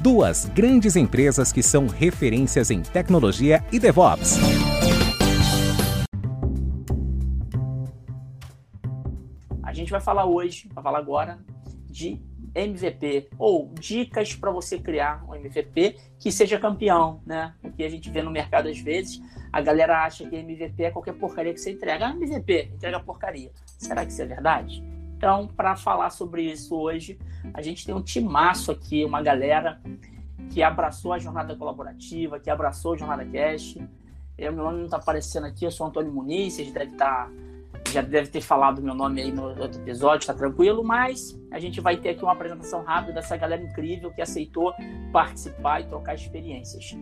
duas grandes empresas que são referências em tecnologia e DevOps. A gente vai falar hoje, vai falar agora de MVP ou dicas para você criar um MVP que seja campeão, né? O que a gente vê no mercado às vezes, a galera acha que MVP é qualquer porcaria que você entrega. Ah, MVP, entrega porcaria. Será que isso é verdade? Então, para falar sobre isso hoje, a gente tem um timaço aqui, uma galera que abraçou a jornada colaborativa, que abraçou a jornada Cash. Eu, meu nome não está aparecendo aqui, eu sou Antônio Muniz, vocês estar, tá, já deve ter falado meu nome aí no outro episódio, está tranquilo, mas a gente vai ter aqui uma apresentação rápida dessa galera incrível que aceitou participar e trocar experiências.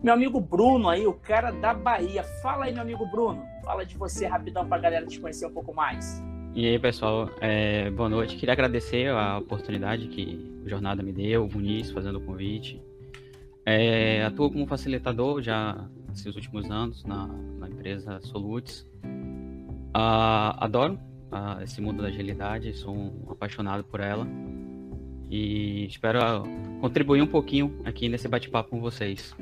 Meu amigo Bruno aí, o cara da Bahia. Fala aí, meu amigo Bruno. Fala de você rapidão para a galera te conhecer um pouco mais. E aí, pessoal, é, boa noite. Queria agradecer a oportunidade que o Jornada me deu, o Muniz fazendo o convite. É, atuo como facilitador já nesses últimos anos na, na empresa Solutes. Ah, adoro ah, esse mundo da agilidade, sou um apaixonado por ela e espero contribuir um pouquinho aqui nesse bate-papo com vocês.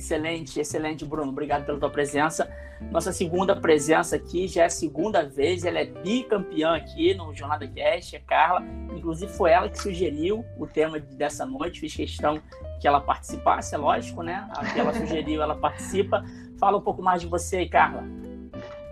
Excelente, excelente, Bruno. Obrigado pela tua presença. Nossa segunda presença aqui já é a segunda vez. Ela é bicampeã aqui no Jornada Cast, é Carla. Inclusive, foi ela que sugeriu o tema dessa noite. Fiz questão que ela participasse, é lógico, né? Ela sugeriu, ela participa. Fala um pouco mais de você aí, Carla.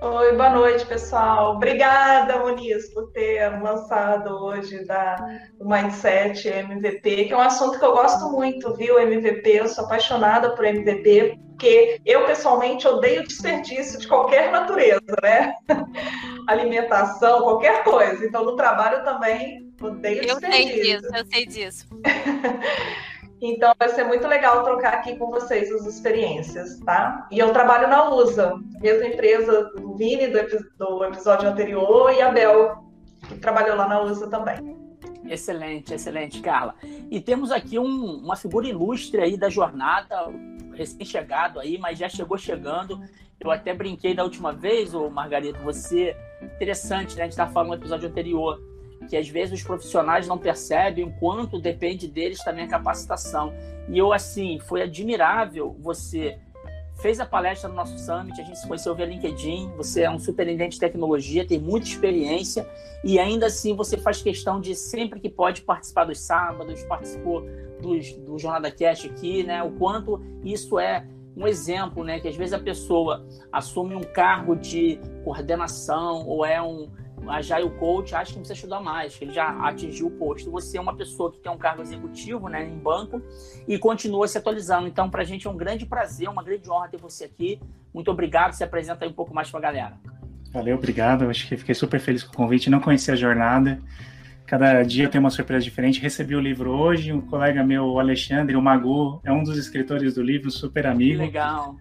Oi, boa noite, pessoal. Obrigada, Muniz, por ter lançado hoje da, do Mindset MVP, que é um assunto que eu gosto muito, viu? MVP, eu sou apaixonada por MVP, porque eu, pessoalmente, odeio desperdício de qualquer natureza, né? Alimentação, qualquer coisa. Então, no trabalho também odeio eu desperdício. Eu sei disso, eu sei disso. Então vai ser muito legal trocar aqui com vocês as experiências, tá? E eu trabalho na USA, mesma empresa do Vini do, episódio anterior e a Bel, que trabalhou lá na USA também. Excelente, excelente, Carla. E temos aqui um, uma figura ilustre aí da jornada, recém-chegado aí, mas já chegou chegando. Eu até brinquei da última vez, ô Margarida, você. Interessante, né? A gente estava falando no episódio anterior que às vezes os profissionais não percebem o quanto depende deles também a capacitação. E eu, assim, foi admirável você fez a palestra no nosso summit, a gente se conheceu via LinkedIn, você é um superintendente de tecnologia, tem muita experiência e ainda assim você faz questão de sempre que pode participar dos sábados, participou dos, do Jornada Cast aqui, né? O quanto isso é um exemplo, né? Que às vezes a pessoa assume um cargo de coordenação ou é um a o Coach acha que não precisa estudar mais, que ele já atingiu o posto. Você é uma pessoa que tem um cargo executivo né, em banco e continua se atualizando. Então, para a gente é um grande prazer, uma grande honra ter você aqui. Muito obrigado. Se apresenta aí um pouco mais para a galera. Valeu, obrigado. Acho que fiquei super feliz com o convite. Não conhecia a jornada. Cada dia tem uma surpresa diferente. Recebi o livro hoje. Um colega meu, o Alexandre, o Magu, é um dos escritores do livro, super amigo. Que legal.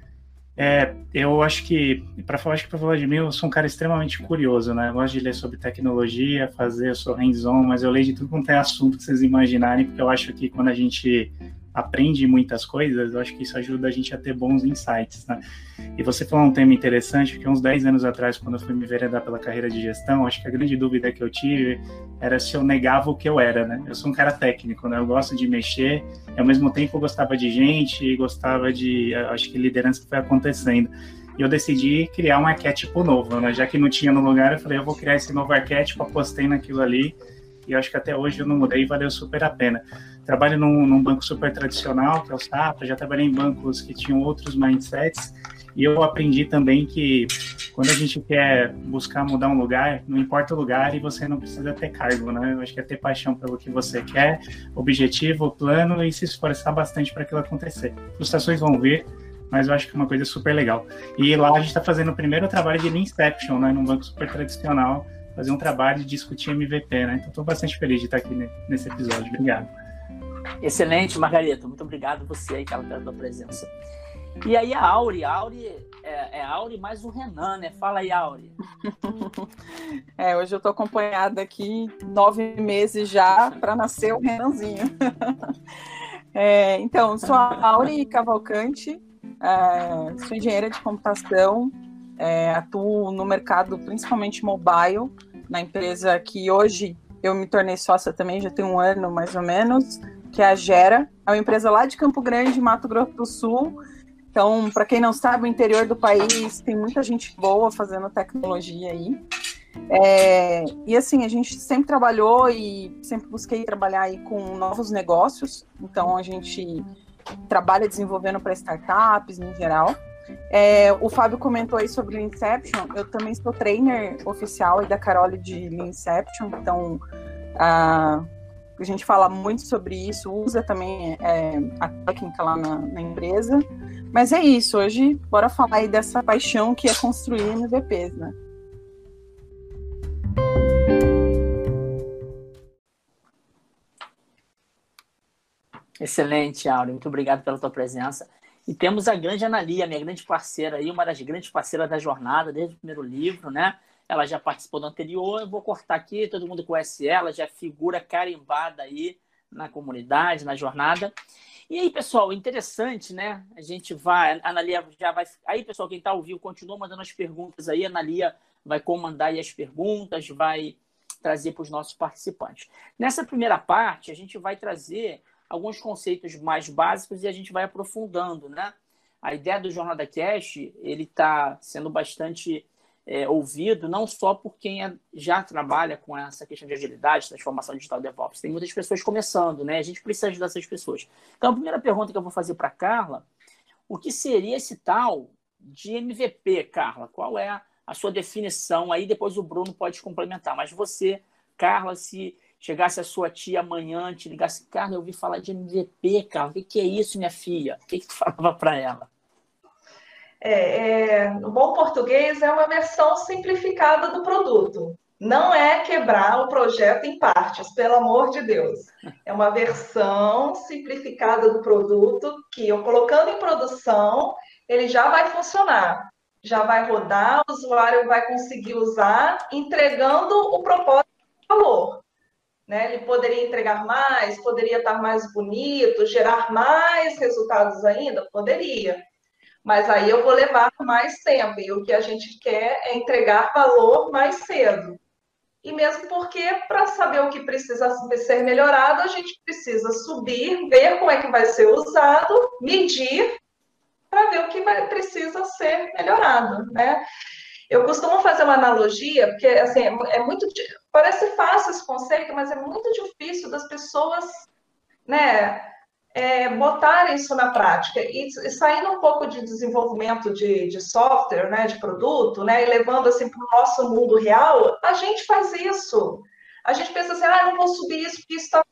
É, eu acho que, para falar, falar de mim, eu sou um cara extremamente curioso, né? Eu gosto de ler sobre tecnologia, fazer, eu sou hands-on, mas eu leio de tudo quanto é assunto que vocês imaginarem, porque eu acho que quando a gente aprende muitas coisas, eu acho que isso ajuda a gente a ter bons insights, né? E você falou um tema interessante, que uns 10 anos atrás, quando eu fui me veredar pela carreira de gestão, acho que a grande dúvida que eu tive era se eu negava o que eu era, né? Eu sou um cara técnico, né? Eu gosto de mexer, e ao mesmo tempo eu gostava de gente, gostava de, acho que liderança foi acontecendo. E eu decidi criar um arquétipo novo, né? Já que não tinha no lugar, eu falei, eu vou criar esse novo arquétipo, apostei naquilo ali, e acho que até hoje eu não mudei e valeu super a pena. Trabalho num, num banco super tradicional, que é o Safra, já trabalhei em bancos que tinham outros mindsets, e eu aprendi também que quando a gente quer buscar mudar um lugar, não importa o lugar e você não precisa ter cargo, né? Eu acho que é ter paixão pelo que você quer, objetivo, plano e se esforçar bastante para aquilo acontecer. Frustrações vão vir, mas eu acho que é uma coisa super legal. E lá a gente está fazendo o primeiro trabalho de Inception, né, num banco super tradicional, fazer um trabalho de discutir MVP, né? Então estou bastante feliz de estar aqui nesse episódio. Obrigado. Excelente, Margareta. Muito obrigado você aí, cara, pela tua presença. E aí a Auri, a Auri é, é Auri mais o Renan, né? Fala aí, Auri. é, hoje eu estou acompanhada aqui nove meses já para nascer o Renanzinho. é, então, sou a Auri Cavalcante, é, sou engenheira de computação, é, atuo no mercado principalmente mobile, na empresa que hoje eu me tornei sócia também, já tem um ano mais ou menos, que é a Gera. É uma empresa lá de Campo Grande, Mato Grosso do Sul. Então, para quem não sabe, o interior do país tem muita gente boa fazendo tecnologia aí. É, e assim, a gente sempre trabalhou e sempre busquei trabalhar aí com novos negócios. Então, a gente trabalha desenvolvendo para startups em geral. É, o Fábio comentou aí sobre o Inception. Eu também sou trainer oficial da Carole de Inception. Então, a, a gente fala muito sobre isso, usa também é, a técnica lá na, na, empresa. Mas é isso, hoje bora falar aí dessa paixão que é construir MVPs, né? Excelente, Áureo. Muito obrigado pela tua presença. E temos a grande Analia, minha grande parceira aí, uma das grandes parceiras da jornada, desde o primeiro livro, né? Ela já participou do anterior, eu vou cortar aqui, todo mundo conhece ela, já é figura carimbada aí na comunidade, na jornada. E aí, pessoal, interessante, né? A gente vai, a Analia já vai. Aí, pessoal, quem está vivo, continua mandando as perguntas aí, a Analia vai comandar aí as perguntas, vai trazer para os nossos participantes. Nessa primeira parte, a gente vai trazer alguns conceitos mais básicos e a gente vai aprofundando, né? A ideia do Jornada Cash, ele está sendo bastante é, ouvido, não só por quem é, já trabalha com essa questão de agilidade, transformação digital DevOps. Tem muitas pessoas começando, né? A gente precisa ajudar essas pessoas. Então, a primeira pergunta que eu vou fazer para Carla, o que seria esse tal de MVP, Carla? Qual é a sua definição? Aí depois o Bruno pode complementar. Mas você, Carla, se chegasse a sua tia amanhã, te ligasse, Carla, eu ouvi falar de MVP, Carla, o que, que é isso, minha filha? O que, que tu falava para ela? É, é, no bom português, é uma versão simplificada do produto. Não é quebrar o projeto em partes, pelo amor de Deus. É uma versão simplificada do produto que eu colocando em produção, ele já vai funcionar, já vai rodar, o usuário vai conseguir usar, entregando o propósito de valor. Né? Ele poderia entregar mais, poderia estar mais bonito, gerar mais resultados ainda? Poderia. Mas aí eu vou levar mais tempo, e o que a gente quer é entregar valor mais cedo. E mesmo porque, para saber o que precisa ser melhorado, a gente precisa subir, ver como é que vai ser usado, medir, para ver o que vai, precisa ser melhorado, né? Eu costumo fazer uma analogia, porque assim, é, é muito. Parece fácil esse conceito, mas é muito difícil das pessoas né, é, botarem isso na prática. E, e, saindo um pouco de desenvolvimento de, de software, né, de produto, né, e levando assim para o nosso mundo real, a gente faz isso. A gente pensa assim, ah, não vou subir isso porque isso está.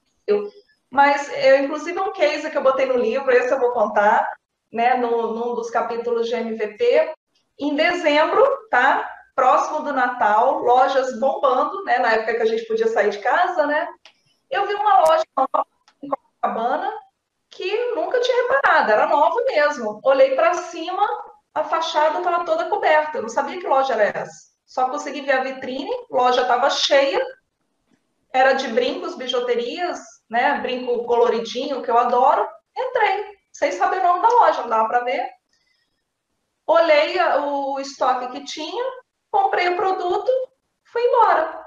Mas, eu, inclusive, um case que eu botei no livro, esse eu vou contar, né, no, num dos capítulos de MVP, em dezembro, tá? Próximo do Natal, lojas bombando, né? Na época que a gente podia sair de casa, né? Eu vi uma loja nova em Copacabana reparado, era nova mesmo. Olhei para cima, a fachada estava toda coberta. Eu não sabia que loja era essa. Só consegui ver a vitrine, loja estava cheia, era de brincos, bijuterias, né? Brinco coloridinho, que eu adoro. Entrei, sem saber o nome da loja, não dava para ver olhei o estoque que tinha, comprei o produto, fui embora.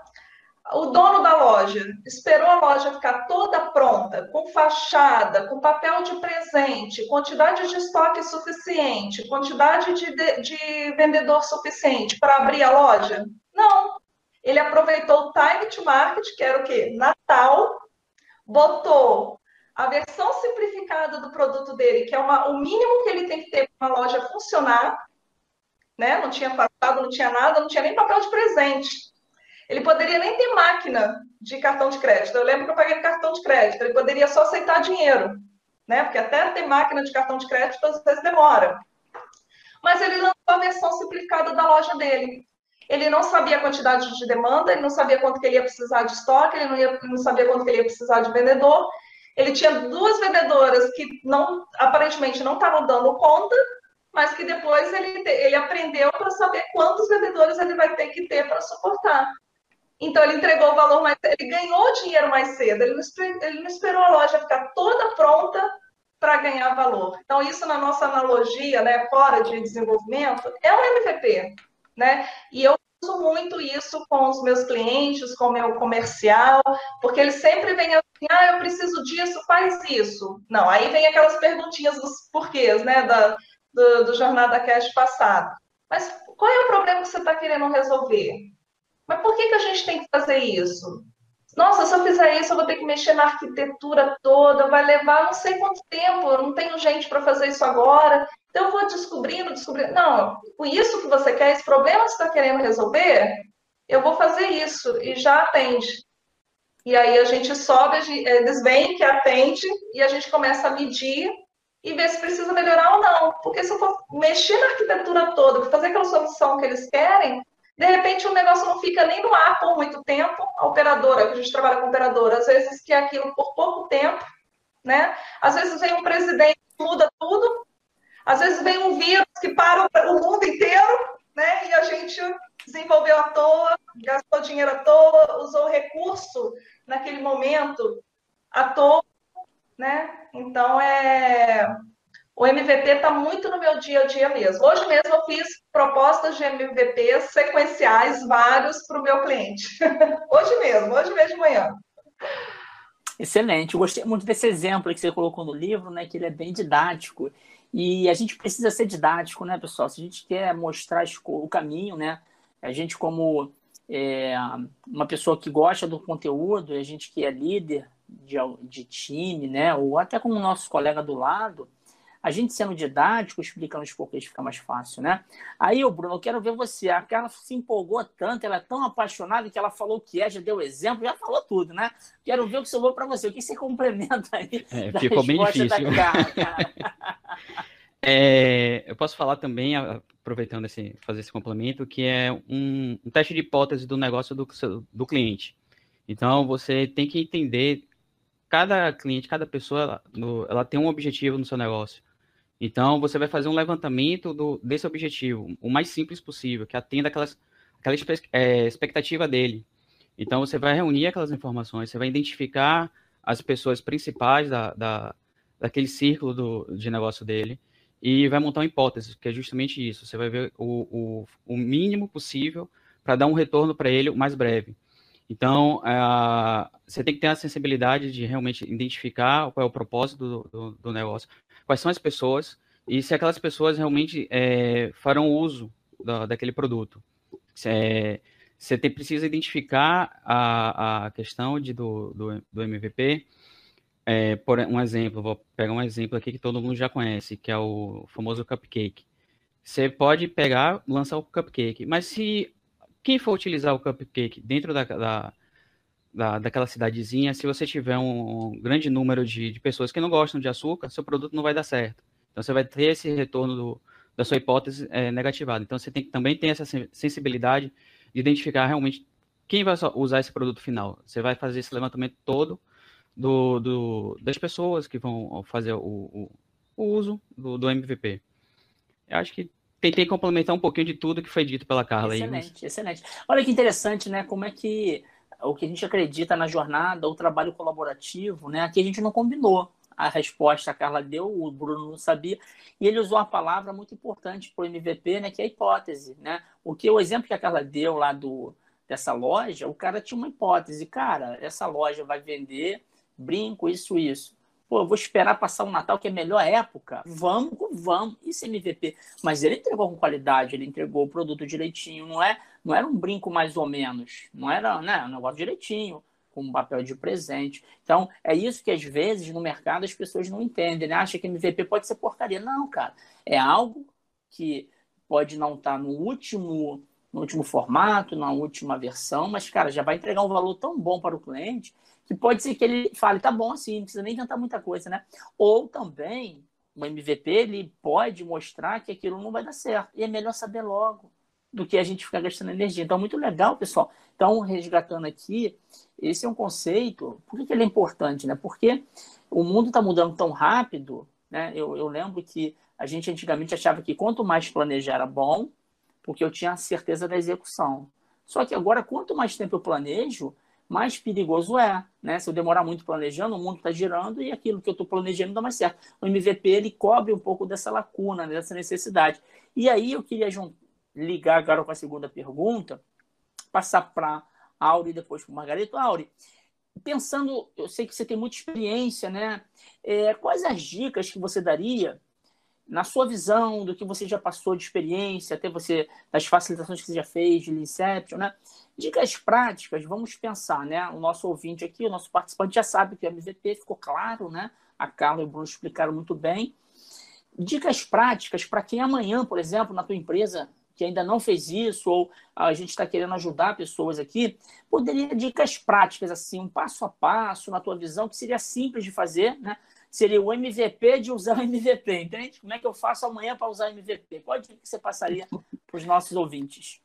O dono da loja esperou a loja ficar toda pronta, com fachada, com papel de presente, quantidade de estoque suficiente, quantidade de, de, de vendedor suficiente para abrir a loja? Não. Ele aproveitou o time to market, que era o quê? Natal, botou a versão simplificada do produto dele, que é uma, o mínimo que ele tem que ter para uma loja funcionar, né? Não tinha passado, não tinha nada, não tinha nem papel de presente. Ele poderia nem ter máquina de cartão de crédito. Eu lembro que eu paguei cartão de crédito. Ele poderia só aceitar dinheiro, né? Porque até ter máquina de cartão de crédito às vezes demora. mas ele lançou a versão simplificada da loja dele. Ele não sabia a quantidade de demanda, ele não sabia quanto que ele ia precisar de estoque, ele não, ia, não sabia quanto que ele ia precisar de vendedor. Ele tinha duas vendedoras que não aparentemente não estavam dando conta, mas que depois ele, ele aprendeu para saber quantos vendedores ele vai ter que ter para suportar. Então, ele entregou o valor mais ele ganhou dinheiro mais cedo, ele não, ele não esperou a loja ficar toda pronta para ganhar valor. Então, isso na nossa analogia, né, fora de desenvolvimento, é um MVP, né? E eu uso muito isso com os meus clientes, com o meu comercial, porque eles sempre vêm assim, ah, eu preciso disso, faz isso. Não, aí vem aquelas perguntinhas dos porquês, né, da, do, do Jornada Cash passado. Mas qual é o problema que você está querendo resolver? Mas por que, que a gente tem que fazer isso? Nossa, se eu fizer isso, eu vou ter que mexer na arquitetura toda, vai levar não sei quanto tempo, eu não tenho gente para fazer isso agora. Então, eu vou descobrindo, descobrindo. Não, o isso que você quer, esse problema que você está querendo resolver, eu vou fazer isso e já atende. E aí a gente sobe, eles veem que atende e a gente começa a medir e ver se precisa melhorar ou não. Porque se eu for mexer na arquitetura toda, fazer aquela solução que eles querem, de repente o negócio não fica nem no ar por muito tempo. A operadora, a gente trabalha com operadora, às vezes que é aquilo por pouco tempo, né? Às vezes vem um presidente muda tudo, às vezes vem um vírus que para o mundo inteiro, né? E a gente desenvolveu à toa, gastou dinheiro à toa, usou recurso naquele momento à toa, né? Então é o MVP está muito no meu dia a dia mesmo. Hoje mesmo eu fiz propostas de MVP sequenciais, vários, para o meu cliente. hoje mesmo, hoje mesmo de manhã. Excelente. Eu gostei muito desse exemplo que você colocou no livro, né? Que ele é bem didático. E a gente precisa ser didático, né, pessoal? Se a gente quer mostrar o caminho, né? A gente, como é, uma pessoa que gosta do conteúdo, a gente que é líder de, de time, né? Ou até como nosso colega do lado, a gente sendo didático, explicando os porquês fica mais fácil, né? Aí, o Bruno, eu quero ver você. A Carla se empolgou tanto, ela é tão apaixonada que ela falou o que é, já deu exemplo, já falou tudo, né? Quero ver o que sobrou para você. O que você complementa aí? É, ficou bem difícil. Carla, é, eu posso falar também, aproveitando esse, fazer esse complemento, que é um, um teste de hipótese do negócio do, do cliente. Então, você tem que entender cada cliente, cada pessoa, ela tem um objetivo no seu negócio. Então, você vai fazer um levantamento do, desse objetivo, o mais simples possível, que atenda aquelas, aquela é, expectativa dele. Então, você vai reunir aquelas informações, você vai identificar as pessoas principais da, da, daquele círculo do, de negócio dele e vai montar uma hipótese, que é justamente isso. Você vai ver o, o, o mínimo possível para dar um retorno para ele o mais breve. Então, uh, você tem que ter a sensibilidade de realmente identificar qual é o propósito do, do, do negócio, quais são as pessoas e se aquelas pessoas realmente é, farão uso da, daquele produto. É, você tem, precisa identificar a, a questão de, do, do, do MVP. É, por um exemplo, vou pegar um exemplo aqui que todo mundo já conhece, que é o famoso cupcake. Você pode pegar, lançar o cupcake, mas se quem for utilizar o cupcake dentro da, da, da, daquela cidadezinha, se você tiver um, um grande número de, de, pessoas que não gostam de açúcar, seu produto não vai dar certo. Então você vai ter esse retorno do, da sua hipótese é, negativada. Então você tem também ter essa sensibilidade de identificar realmente quem vai usar esse produto final. Você vai fazer esse levantamento todo do, do das pessoas que vão fazer o, o, o uso do, do MVP. Eu acho que tentei complementar um pouquinho de tudo que foi dito pela Carla. Excelente, aí, mas... excelente. Olha que interessante, né? Como é que o que a gente acredita na jornada, o trabalho colaborativo, né? Aqui a gente não combinou a resposta a Carla deu, o Bruno não sabia, e ele usou uma palavra muito importante para o MVP, né? Que é a hipótese, né? O que o exemplo que a Carla deu lá do dessa loja, o cara tinha uma hipótese, cara, essa loja vai vender brinco, isso, isso. Pô, vou esperar passar o Natal, que é a melhor época. Vamos, vamos. Isso é MVP. Mas ele entregou com qualidade, ele entregou o produto direitinho. Não, é, não era um brinco mais ou menos. Não era né, um negócio direitinho, com um papel de presente. Então, é isso que às vezes no mercado as pessoas não entendem. Né? Acha que MVP pode ser porcaria. Não, cara. É algo que pode não estar no último no último formato, na última versão, mas, cara, já vai entregar um valor tão bom para o cliente que pode ser que ele fale, tá bom assim, não precisa nem inventar muita coisa, né? Ou também, o MVP ele pode mostrar que aquilo não vai dar certo. E é melhor saber logo do que a gente ficar gastando energia. Então, muito legal, pessoal. Então, resgatando aqui, esse é um conceito. Por que, que ele é importante? Né? Porque o mundo está mudando tão rápido. Né? Eu, eu lembro que a gente antigamente achava que quanto mais planejar era bom, porque eu tinha a certeza da execução. Só que agora, quanto mais tempo eu planejo, mais perigoso é. Né? Se eu demorar muito planejando, o mundo está girando e aquilo que eu estou planejando dá mais certo. O MVP ele cobre um pouco dessa lacuna, né? dessa necessidade. E aí eu queria ligar agora com a segunda pergunta, passar para a Auri e depois para o Margarito. Auri, pensando, eu sei que você tem muita experiência, né? É, quais as dicas que você daria na sua visão do que você já passou de experiência, até você das facilitações que você já fez de Inception, né? Dicas práticas, vamos pensar, né? O nosso ouvinte aqui, o nosso participante já sabe que o MVP ficou claro, né? A Carla e o Bruno explicaram muito bem. Dicas práticas para quem amanhã, por exemplo, na tua empresa que ainda não fez isso, ou a gente está querendo ajudar pessoas aqui, poderia dicas práticas, assim, um passo a passo, na tua visão, que seria simples de fazer, né? Seria o MVP de usar o MVP, entende? Como é que eu faço amanhã para usar o MVP? Qual dica que você passaria para os nossos ouvintes?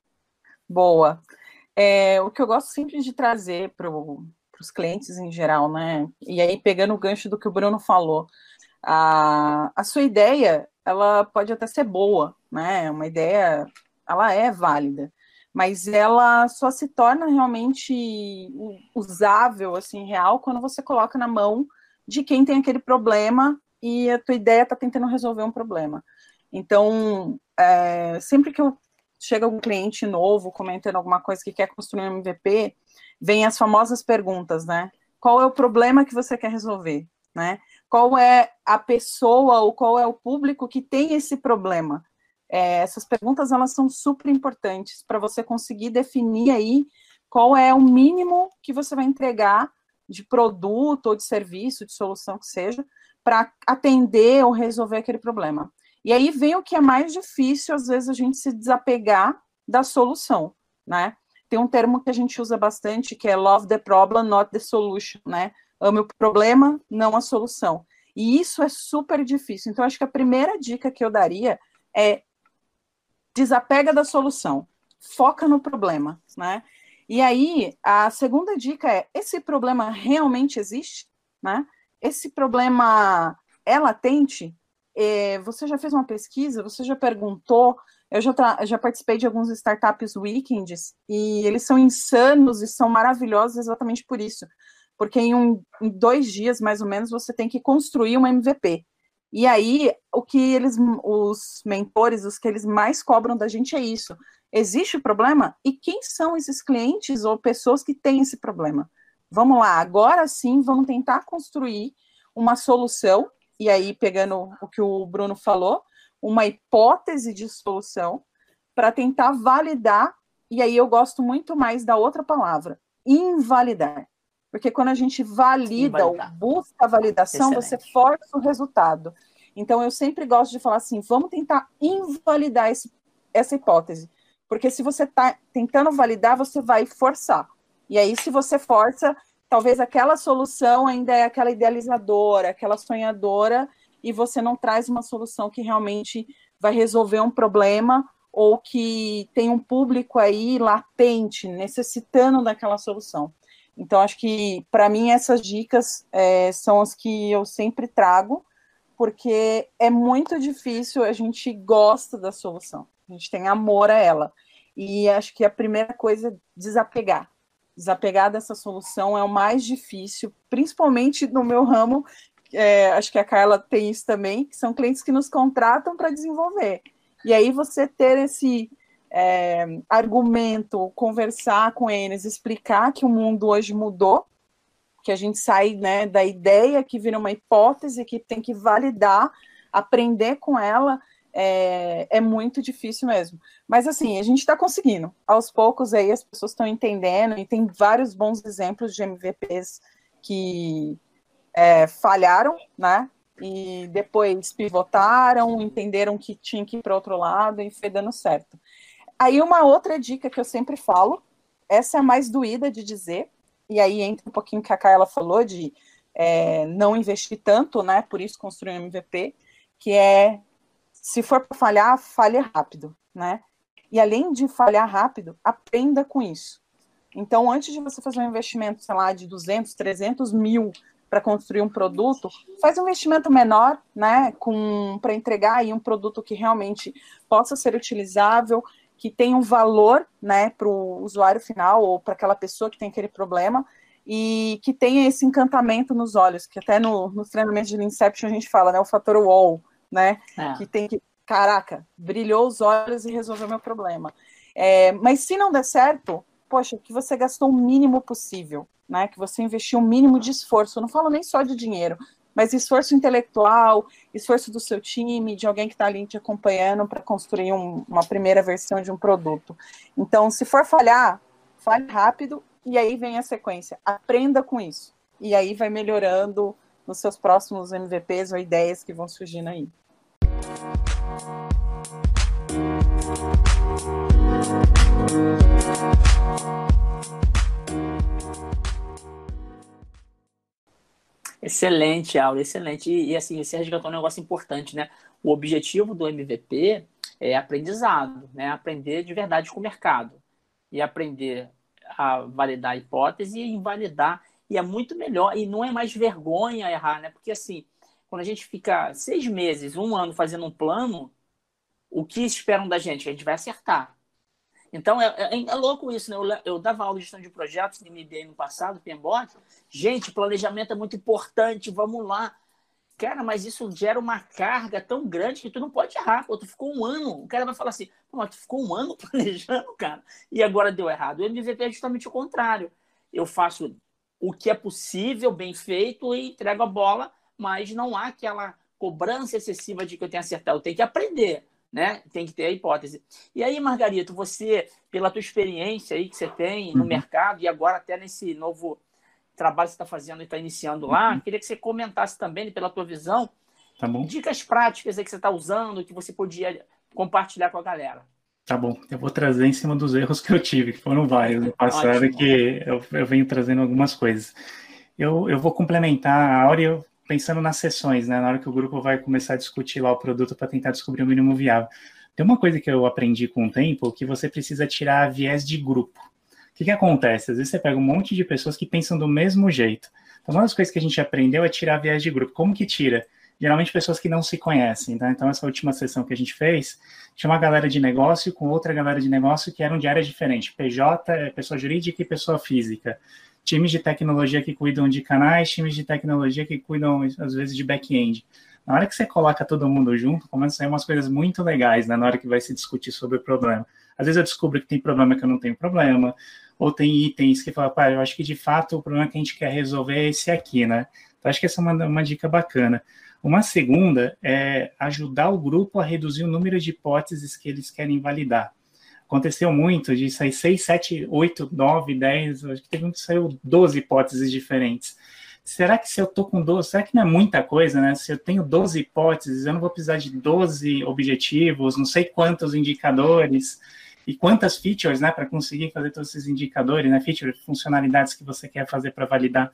Boa. É, o que eu gosto sempre de trazer para os clientes em geral, né? E aí, pegando o gancho do que o Bruno falou, a, a sua ideia, ela pode até ser boa, né? Uma ideia, ela é válida, mas ela só se torna realmente usável, assim, real, quando você coloca na mão de quem tem aquele problema e a tua ideia está tentando resolver um problema. Então, é, sempre que eu chega um cliente novo comentando alguma coisa que quer construir um MVP, vem as famosas perguntas, né? Qual é o problema que você quer resolver, né? Qual é a pessoa ou qual é o público que tem esse problema? É, essas perguntas elas são super importantes para você conseguir definir aí qual é o mínimo que você vai entregar de produto ou de serviço, de solução que seja, para atender ou resolver aquele problema. E aí vem o que é mais difícil, às vezes, a gente se desapegar da solução, né? Tem um termo que a gente usa bastante, que é love the problem, not the solution, né? Ame o problema, não a solução. E isso é super difícil. Então, acho que a primeira dica que eu daria é desapega da solução, foca no problema, né? E aí, a segunda dica é: esse problema realmente existe? Né? Esse problema é latente? É, você já fez uma pesquisa? Você já perguntou? Eu já, já participei de alguns startups weekends e eles são insanos e são maravilhosos exatamente por isso. Porque em, um, em dois dias, mais ou menos, você tem que construir uma MVP. E aí, o que eles, os mentores, os que eles mais cobram da gente é isso. Existe o problema? E quem são esses clientes ou pessoas que têm esse problema? Vamos lá, agora sim, vamos tentar construir uma solução, e aí, pegando o que o Bruno falou, uma hipótese de solução, para tentar validar, e aí eu gosto muito mais da outra palavra, invalidar. Porque quando a gente valida ou busca a validação, Excelente. você força o resultado. Então, eu sempre gosto de falar assim: vamos tentar invalidar esse, essa hipótese. Porque se você está tentando validar, você vai forçar. E aí, se você força, talvez aquela solução ainda é aquela idealizadora, aquela sonhadora, e você não traz uma solução que realmente vai resolver um problema ou que tem um público aí latente, necessitando daquela solução. Então, acho que, para mim, essas dicas é, são as que eu sempre trago, porque é muito difícil, a gente gosta da solução, a gente tem amor a ela. E acho que a primeira coisa é desapegar. Desapegar dessa solução é o mais difícil, principalmente no meu ramo, é, acho que a Carla tem isso também, que são clientes que nos contratam para desenvolver. E aí você ter esse é, argumento, conversar com eles, explicar que o mundo hoje mudou, que a gente sai né, da ideia que vira uma hipótese que tem que validar, aprender com ela, é, é muito difícil mesmo. Mas assim, a gente está conseguindo. Aos poucos aí as pessoas estão entendendo e tem vários bons exemplos de MVPs que é, falharam, né? E depois pivotaram, entenderam que tinha que ir para outro lado e foi dando certo. Aí uma outra dica que eu sempre falo, essa é a mais doída de dizer, e aí entra um pouquinho que a Carla falou de é, não investir tanto, né? Por isso construir um MVP, que é se for para falhar, falhe rápido, né? E além de falhar rápido, aprenda com isso. Então, antes de você fazer um investimento, sei lá, de 200, 300 mil para construir um produto, faz um investimento menor, né, com para entregar aí um produto que realmente possa ser utilizável, que tenha um valor, né, para o usuário final ou para aquela pessoa que tem aquele problema e que tenha esse encantamento nos olhos, que até no, treinamento de Inception a gente fala, né, o fator wall, né, é. que tem que, caraca, brilhou os olhos e resolveu meu problema. É, mas se não der certo, poxa, que você gastou o mínimo possível, né? Que você investiu o mínimo de esforço. Eu não falo nem só de dinheiro, mas esforço intelectual, esforço do seu time, de alguém que está ali te acompanhando para construir um, uma primeira versão de um produto. Então, se for falhar, fale rápido e aí vem a sequência. Aprenda com isso. E aí vai melhorando nos seus próximos MVPs ou ideias que vão surgindo aí. Excelente, Aula, excelente. E, e, assim, você resgatou um negócio importante, né? O objetivo do MVP é aprendizado, né? Aprender de verdade com o mercado. E aprender a validar a hipótese e invalidar. E é muito melhor, e não é mais vergonha errar, né? Porque assim, quando a gente fica seis meses, um ano fazendo um plano, o que esperam da gente? A gente vai acertar. Então, é, é, é, louco isso, né? Eu, eu, dava aula de gestão de projetos no MBA no passado, PMBOK. Gente, planejamento é muito importante, vamos lá. Cara, mas isso gera uma carga tão grande que tu não pode errar. Pô, tu ficou um ano. O cara vai falar assim, mas tu ficou um ano planejando, cara, e agora deu errado. O MVP é justamente o contrário. Eu faço o que é possível, bem feito, e entrego a bola, mas não há aquela cobrança excessiva de que eu tenho que acertar. Eu tenho que aprender né? Tem que ter a hipótese. E aí, Margarito, você, pela tua experiência aí que você tem no uhum. mercado e agora até nesse novo trabalho que você está fazendo e está iniciando lá, uhum. queria que você comentasse também, pela tua visão, tá dicas práticas aí que você está usando, que você podia compartilhar com a galera. Tá bom, eu vou trazer em cima dos erros que eu tive, que foram vários no passado, Ótimo. que eu, eu venho trazendo algumas coisas. Eu, eu vou complementar, a Áurea pensando nas sessões, né? Na hora que o grupo vai começar a discutir lá o produto para tentar descobrir o mínimo viável. Tem uma coisa que eu aprendi com o tempo, que você precisa tirar viés de grupo. O que, que acontece? Às vezes você pega um monte de pessoas que pensam do mesmo jeito. Então, uma das coisas que a gente aprendeu é tirar viés de grupo. Como que tira? Geralmente pessoas que não se conhecem, tá? Então, essa última sessão que a gente fez, tinha uma galera de negócio com outra galera de negócio que eram de áreas diferentes. PJ, pessoa jurídica e pessoa física times de tecnologia que cuidam de canais, times de tecnologia que cuidam, às vezes, de back-end. Na hora que você coloca todo mundo junto, começa a sair umas coisas muito legais, né, na hora que vai se discutir sobre o problema. Às vezes eu descubro que tem problema que eu não tenho problema, ou tem itens que fala, pá, eu acho que de fato o problema que a gente quer resolver é esse aqui, né? Então acho que essa é uma, uma dica bacana. Uma segunda é ajudar o grupo a reduzir o número de hipóteses que eles querem validar aconteceu muito de sair 6, 7, 8, 9, 10, acho que teve um que saiu 12 hipóteses diferentes. Será que se eu tô com 12, será que não é muita coisa, né? Se eu tenho 12 hipóteses, eu não vou precisar de 12 objetivos, não sei quantos indicadores e quantas features, né, para conseguir fazer todos esses indicadores, né, features, funcionalidades que você quer fazer para validar.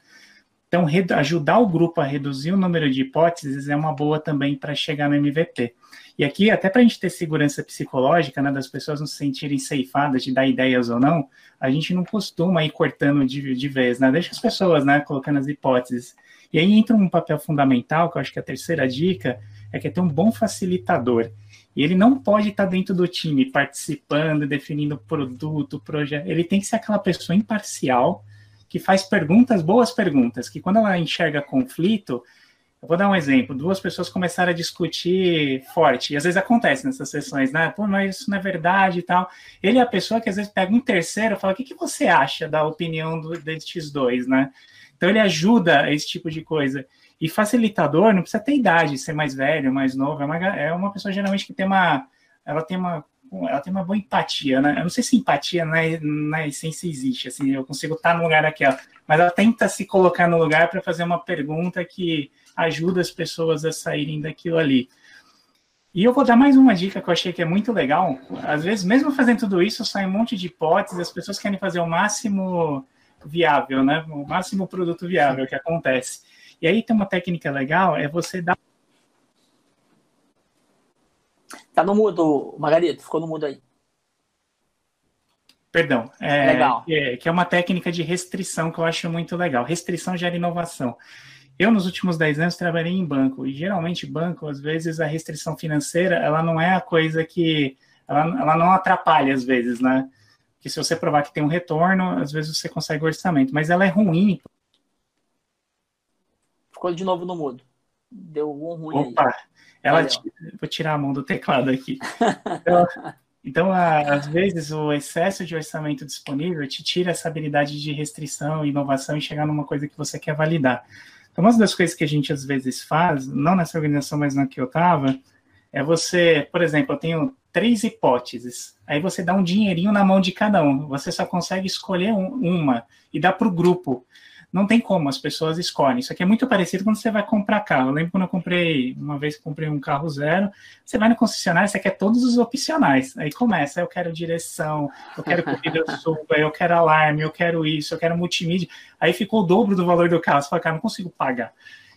Então, ajudar o grupo a reduzir o número de hipóteses é uma boa também para chegar no MVP. E aqui, até para a gente ter segurança psicológica, né, das pessoas não se sentirem ceifadas de dar ideias ou não, a gente não costuma ir cortando de, de vez, né? Deixa as pessoas, né, colocando as hipóteses. E aí entra um papel fundamental, que eu acho que a terceira dica é que é ter um bom facilitador. E ele não pode estar dentro do time, participando, definindo produto, projeto. Ele tem que ser aquela pessoa imparcial, que faz perguntas, boas perguntas, que quando ela enxerga conflito, eu vou dar um exemplo. Duas pessoas começaram a discutir forte, e às vezes acontece nessas sessões, né? Pô, mas isso não é verdade e tal. Ele é a pessoa que às vezes pega um terceiro e fala: o que, que você acha da opinião do, destes dois, né? Então ele ajuda esse tipo de coisa. E facilitador não precisa ter idade, ser mais velho, mais novo. É uma, é uma pessoa geralmente que tem uma. Ela tem uma ela tem uma boa empatia, né? Eu não sei se empatia na, na essência existe, assim, eu consigo estar no lugar daquela, mas ela tenta se colocar no lugar para fazer uma pergunta que ajuda as pessoas a saírem daquilo ali. E eu vou dar mais uma dica que eu achei que é muito legal. Às vezes, mesmo fazendo tudo isso, sai um monte de hipóteses, as pessoas querem fazer o máximo viável, né? O máximo produto viável que acontece. E aí tem uma técnica legal, é você dar Tá no mudo, Margarida, ficou no mudo aí. Perdão. É, legal. É, que é uma técnica de restrição que eu acho muito legal. Restrição gera inovação. Eu, nos últimos 10 anos, trabalhei em banco, e geralmente banco, às vezes, a restrição financeira, ela não é a coisa que... Ela, ela não atrapalha, às vezes, né? Que se você provar que tem um retorno, às vezes você consegue o orçamento, mas ela é ruim. Ficou de novo no mudo. Deu um ruim Opa, aí. ela... Vou tirar a mão do teclado aqui. Então, então, às vezes, o excesso de orçamento disponível te tira essa habilidade de restrição, inovação e chegar numa coisa que você quer validar. Então, uma das coisas que a gente às vezes faz, não nessa organização, mas na que eu estava, é você, por exemplo, eu tenho três hipóteses, aí você dá um dinheirinho na mão de cada um, você só consegue escolher um, uma. E dá para o grupo não tem como, as pessoas escolhem. Isso aqui é muito parecido quando você vai comprar carro. Eu lembro quando eu comprei, uma vez que comprei um carro zero, você vai no concessionário, você quer todos os opcionais. Aí começa, eu quero direção, eu quero corrida suba, eu quero alarme, eu quero isso, eu quero multimídia. Aí ficou o dobro do valor do carro. Você fala, cara, não consigo pagar.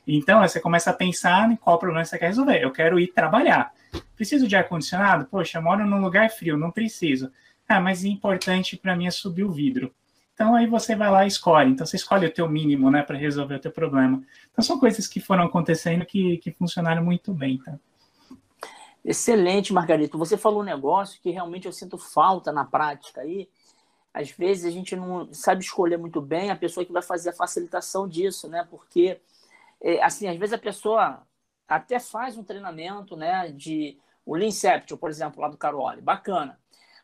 Então, aí você começa a pensar em qual problema você quer resolver. Eu quero ir trabalhar. Preciso de ar-condicionado? Poxa, moro num lugar frio, não preciso. Ah, mas importante para mim é subir o vidro. Então aí você vai lá e escolhe. Então você escolhe o teu mínimo, né, para resolver o teu problema. Então são coisas que foram acontecendo que, que funcionaram muito bem, tá? Excelente, Margarito. Você falou um negócio que realmente eu sinto falta na prática aí. Às vezes a gente não sabe escolher muito bem a pessoa que vai fazer a facilitação disso, né? Porque, é, assim, às vezes a pessoa até faz um treinamento, né, de o Leanception, por exemplo, lá do Carole, bacana.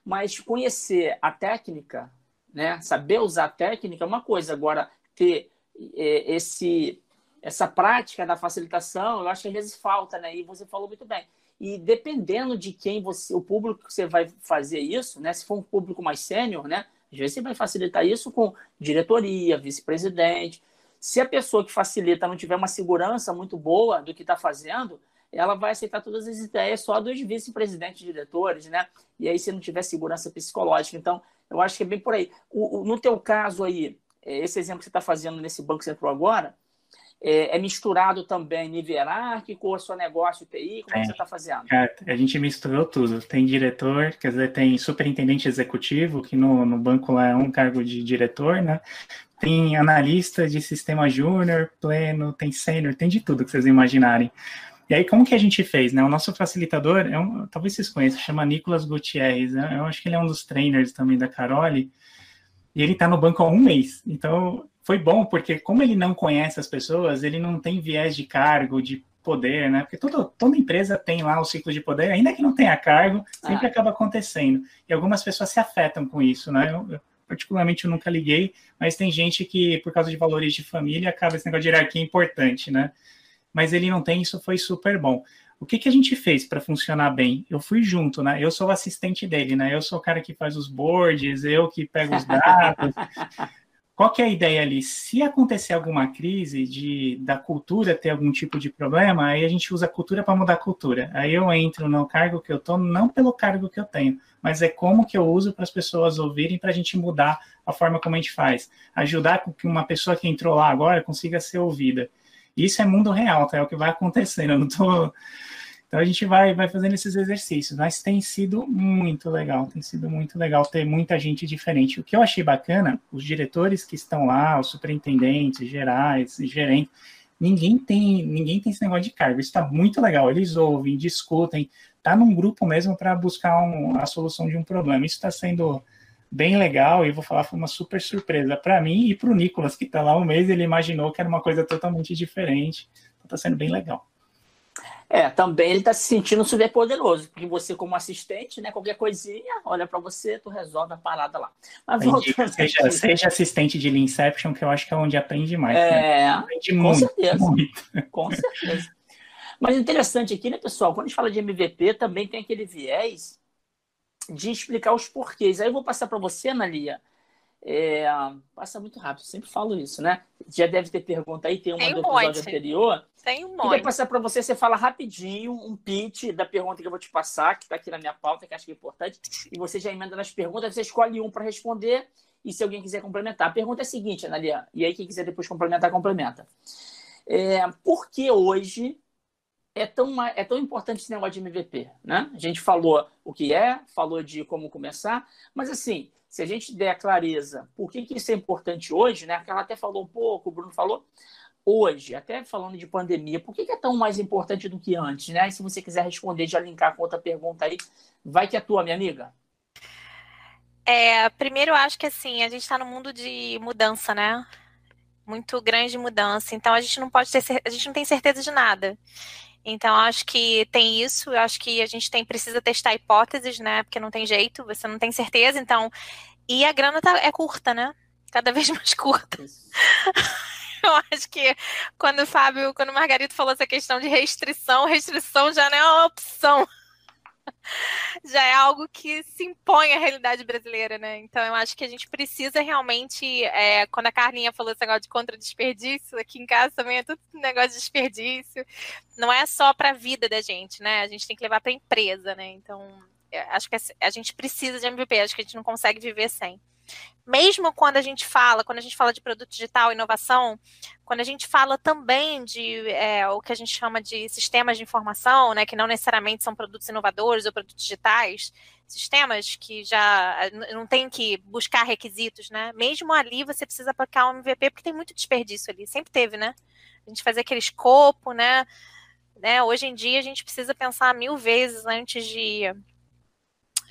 Mas conhecer a técnica né? Saber usar a técnica é uma coisa, agora ter é, esse essa prática da facilitação, eu acho que às vezes falta, né? E você falou muito bem. E dependendo de quem você, o público que você vai fazer isso, né? Se for um público mais sênior, né? Às vezes você vai facilitar isso com diretoria, vice-presidente. Se a pessoa que facilita não tiver uma segurança muito boa do que está fazendo, ela vai aceitar todas as ideias só dos vice-presidentes diretores, né? E aí, se não tiver segurança psicológica. Então, eu acho que é bem por aí. O, o, no teu caso aí, é, esse exemplo que você está fazendo nesse banco entrou agora, é, é, misturado também nível hierárquico, ou só negócio TI? Como é, que você está fazendo? É, a gente misturou tudo. Tem diretor, quer dizer, tem superintendente executivo, que no, no banco lá é um cargo de diretor, né? Tem analista de sistema júnior, pleno, tem sênior, tem de tudo que vocês imaginarem. E aí, como que a gente fez? Né? O nosso facilitador, é um, talvez vocês conheçam, chama Nicolas Gutierrez. Né? Eu acho que ele é um dos trainers também da Carole. E ele está no banco há um mês. Então, foi bom, porque como ele não conhece as pessoas, ele não tem viés de cargo, de poder, né? Porque toda, toda empresa tem lá o ciclo de poder, ainda que não tenha cargo, sempre ah. acaba acontecendo. E algumas pessoas se afetam com isso, né? Eu, eu, particularmente, eu nunca liguei, mas tem gente que, por causa de valores de família, acaba esse negócio de hierarquia importante, né? Mas ele não tem, isso foi super bom. O que, que a gente fez para funcionar bem? Eu fui junto, né? Eu sou o assistente dele, né? Eu sou o cara que faz os boards, eu que pego os dados. Qual que é a ideia ali? Se acontecer alguma crise de da cultura ter algum tipo de problema, aí a gente usa a cultura para mudar a cultura. Aí eu entro no cargo que eu tô, não pelo cargo que eu tenho, mas é como que eu uso para as pessoas ouvirem para a gente mudar a forma como a gente faz. Ajudar com que uma pessoa que entrou lá agora consiga ser ouvida. Isso é mundo real, tá? É o que vai acontecendo. Eu não tô. Então a gente vai, vai fazendo esses exercícios, mas tem sido muito legal, tem sido muito legal ter muita gente diferente. O que eu achei bacana, os diretores que estão lá, os superintendentes, gerais, gerentes, ninguém tem, ninguém tem esse negócio de cargo. Isso está muito legal. Eles ouvem, discutem, tá num grupo mesmo para buscar um, a solução de um problema. Isso está sendo bem legal e vou falar foi uma super surpresa para mim e para o Nicolas que está lá um mês ele imaginou que era uma coisa totalmente diferente então está sendo bem legal é também ele está se sentindo super poderoso porque você como assistente né qualquer coisinha olha para você tu resolve a parada lá mas seja, seja, assistente de Leanception que eu acho que é onde aprende mais né? é né? aprende com muito, certeza muito. com certeza mas interessante aqui né pessoal quando a gente fala de MVP também tem aquele viés de explicar os porquês. Aí eu vou passar para você, Analia. É, passa muito rápido, sempre falo isso, né? Já deve ter pergunta aí, tem uma tem do episódio monte. anterior. Tem um monte. Queria passar para você, você fala rapidinho um pitch da pergunta que eu vou te passar, que está aqui na minha pauta, que acho que é importante, e você já emenda nas perguntas, você escolhe um para responder, e se alguém quiser complementar. A pergunta é a seguinte, Analia, e aí quem quiser depois complementar, complementa. É, por que hoje é tão, é tão importante esse negócio de MVP, né? A gente falou o que é, falou de como começar, mas assim, se a gente der clareza por que, que isso é importante hoje, né? Ela até falou um pouco, o Bruno falou, hoje, até falando de pandemia, por que, que é tão mais importante do que antes, né? E se você quiser responder, já linkar com outra pergunta aí, vai que é tua, minha amiga. É, primeiro, eu acho que assim, a gente está no mundo de mudança, né? Muito grande mudança. Então a gente não pode ter, a gente não tem certeza de nada. Então, acho que tem isso. Eu acho que a gente tem precisa testar hipóteses, né? Porque não tem jeito, você não tem certeza. Então, e a grana tá, é curta, né? Cada vez mais curta. eu acho que quando o Fábio, quando o Margarito falou essa questão de restrição, restrição já não é uma opção. já é algo que se impõe à realidade brasileira, né? Então eu acho que a gente precisa realmente, é, quando a Carlinha falou esse negócio de contra-desperdício, aqui em casa também é tudo negócio de desperdício, não é só para a vida da gente, né? A gente tem que levar para a empresa, né? Então é, acho que a gente precisa de MVP, acho que a gente não consegue viver sem mesmo quando a gente fala, quando a gente fala de produto digital, inovação, quando a gente fala também de é, o que a gente chama de sistemas de informação, né, que não necessariamente são produtos inovadores ou produtos digitais, sistemas que já não tem que buscar requisitos, né? Mesmo ali você precisa aplicar um MVP porque tem muito desperdício ali, sempre teve, né? A gente fazer aquele escopo, né? né? Hoje em dia a gente precisa pensar mil vezes antes de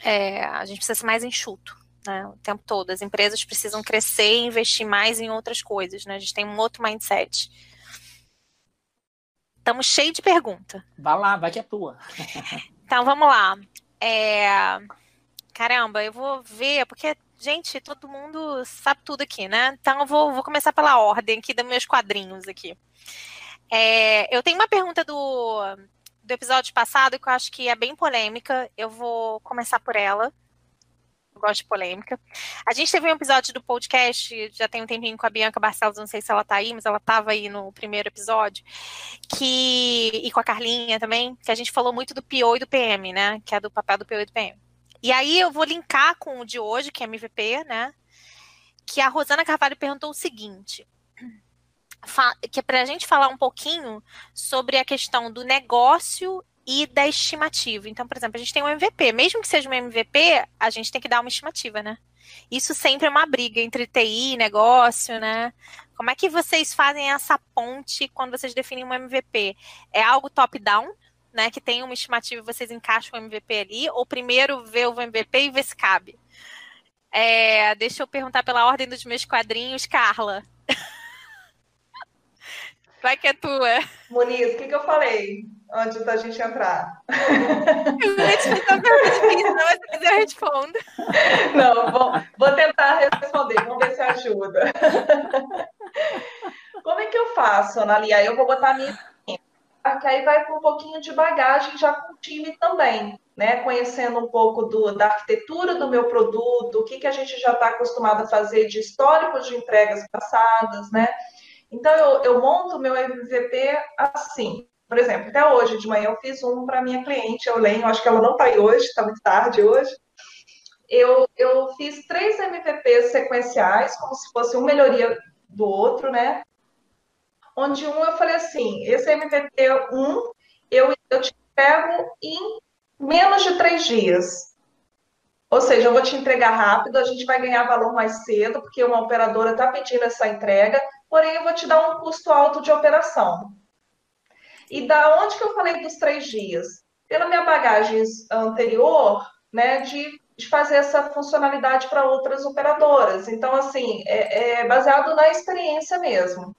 é, a gente precisa ser mais enxuto né, o tempo todo. As empresas precisam crescer e investir mais em outras coisas, né? A gente tem um outro mindset. Estamos cheios de pergunta. Vai lá, vai que é tua. então vamos lá. É... Caramba, eu vou ver, porque, gente, todo mundo sabe tudo aqui, né? Então eu vou, vou começar pela ordem aqui dos meus quadrinhos aqui. É... Eu tenho uma pergunta do, do episódio passado que eu acho que é bem polêmica. Eu vou começar por ela gosto de polêmica. A gente teve um episódio do podcast, já tem um tempinho com a Bianca Barcelos, não sei se ela tá aí, mas ela tava aí no primeiro episódio, que e com a Carlinha também, que a gente falou muito do PO e do PM, né? Que é do papel do PO e do PM. E aí eu vou linkar com o de hoje, que é MVP, né? Que a Rosana Carvalho perguntou o seguinte: que é para a gente falar um pouquinho sobre a questão do negócio e da estimativa. Então, por exemplo, a gente tem um MVP. Mesmo que seja um MVP, a gente tem que dar uma estimativa, né? Isso sempre é uma briga entre TI e negócio, né? Como é que vocês fazem essa ponte quando vocês definem um MVP? É algo top-down, né? Que tem uma estimativa e vocês encaixam o MVP ali? Ou primeiro vê o MVP e vê se cabe? É, deixa eu perguntar pela ordem dos meus quadrinhos, Carla. Vai que é tua. Muniz, o que, que eu falei? antes da gente entrar. Eu ia te fazer uma pergunta difícil, mas se quiser eu respondo. Não, vou, vou tentar responder, vamos ver se ajuda. Como é que eu faço, Analia? Eu vou botar a minha que aí vai com um pouquinho de bagagem já com o time também, né? Conhecendo um pouco do, da arquitetura do meu produto, o que, que a gente já está acostumado a fazer de históricos de entregas passadas, né? Então eu, eu monto meu MVP assim. Por exemplo, até hoje de manhã eu fiz um para minha cliente, eu leio, acho que ela não está aí hoje, está muito tarde hoje. Eu, eu fiz três MVPs sequenciais, como se fosse uma melhoria do outro, né? Onde um eu falei assim, esse MVP 1 eu, eu te pego em menos de três dias. Ou seja, eu vou te entregar rápido, a gente vai ganhar valor mais cedo, porque uma operadora está pedindo essa entrega, porém eu vou te dar um custo alto de operação. E da onde que eu falei dos três dias? Pela minha bagagem anterior, né, de, de fazer essa funcionalidade para outras operadoras. Então, assim, é, é, baseado na experiência mesmo.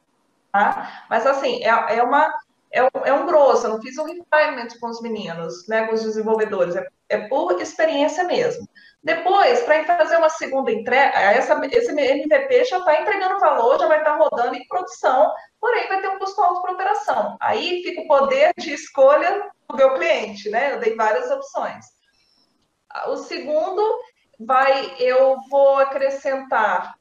Tá? Mas, assim, é, é uma é um, é um grosso, eu não fiz um refinement com os meninos, né, com os desenvolvedores, é, é por experiência mesmo. Depois, para fazer uma segunda entrega, essa, esse MVP já está entregando valor, já vai estar tá rodando em produção, porém vai ter um custo alto para operação. Aí fica o poder de escolha do meu cliente, né? Eu dei várias opções. O segundo vai, eu vou acrescentar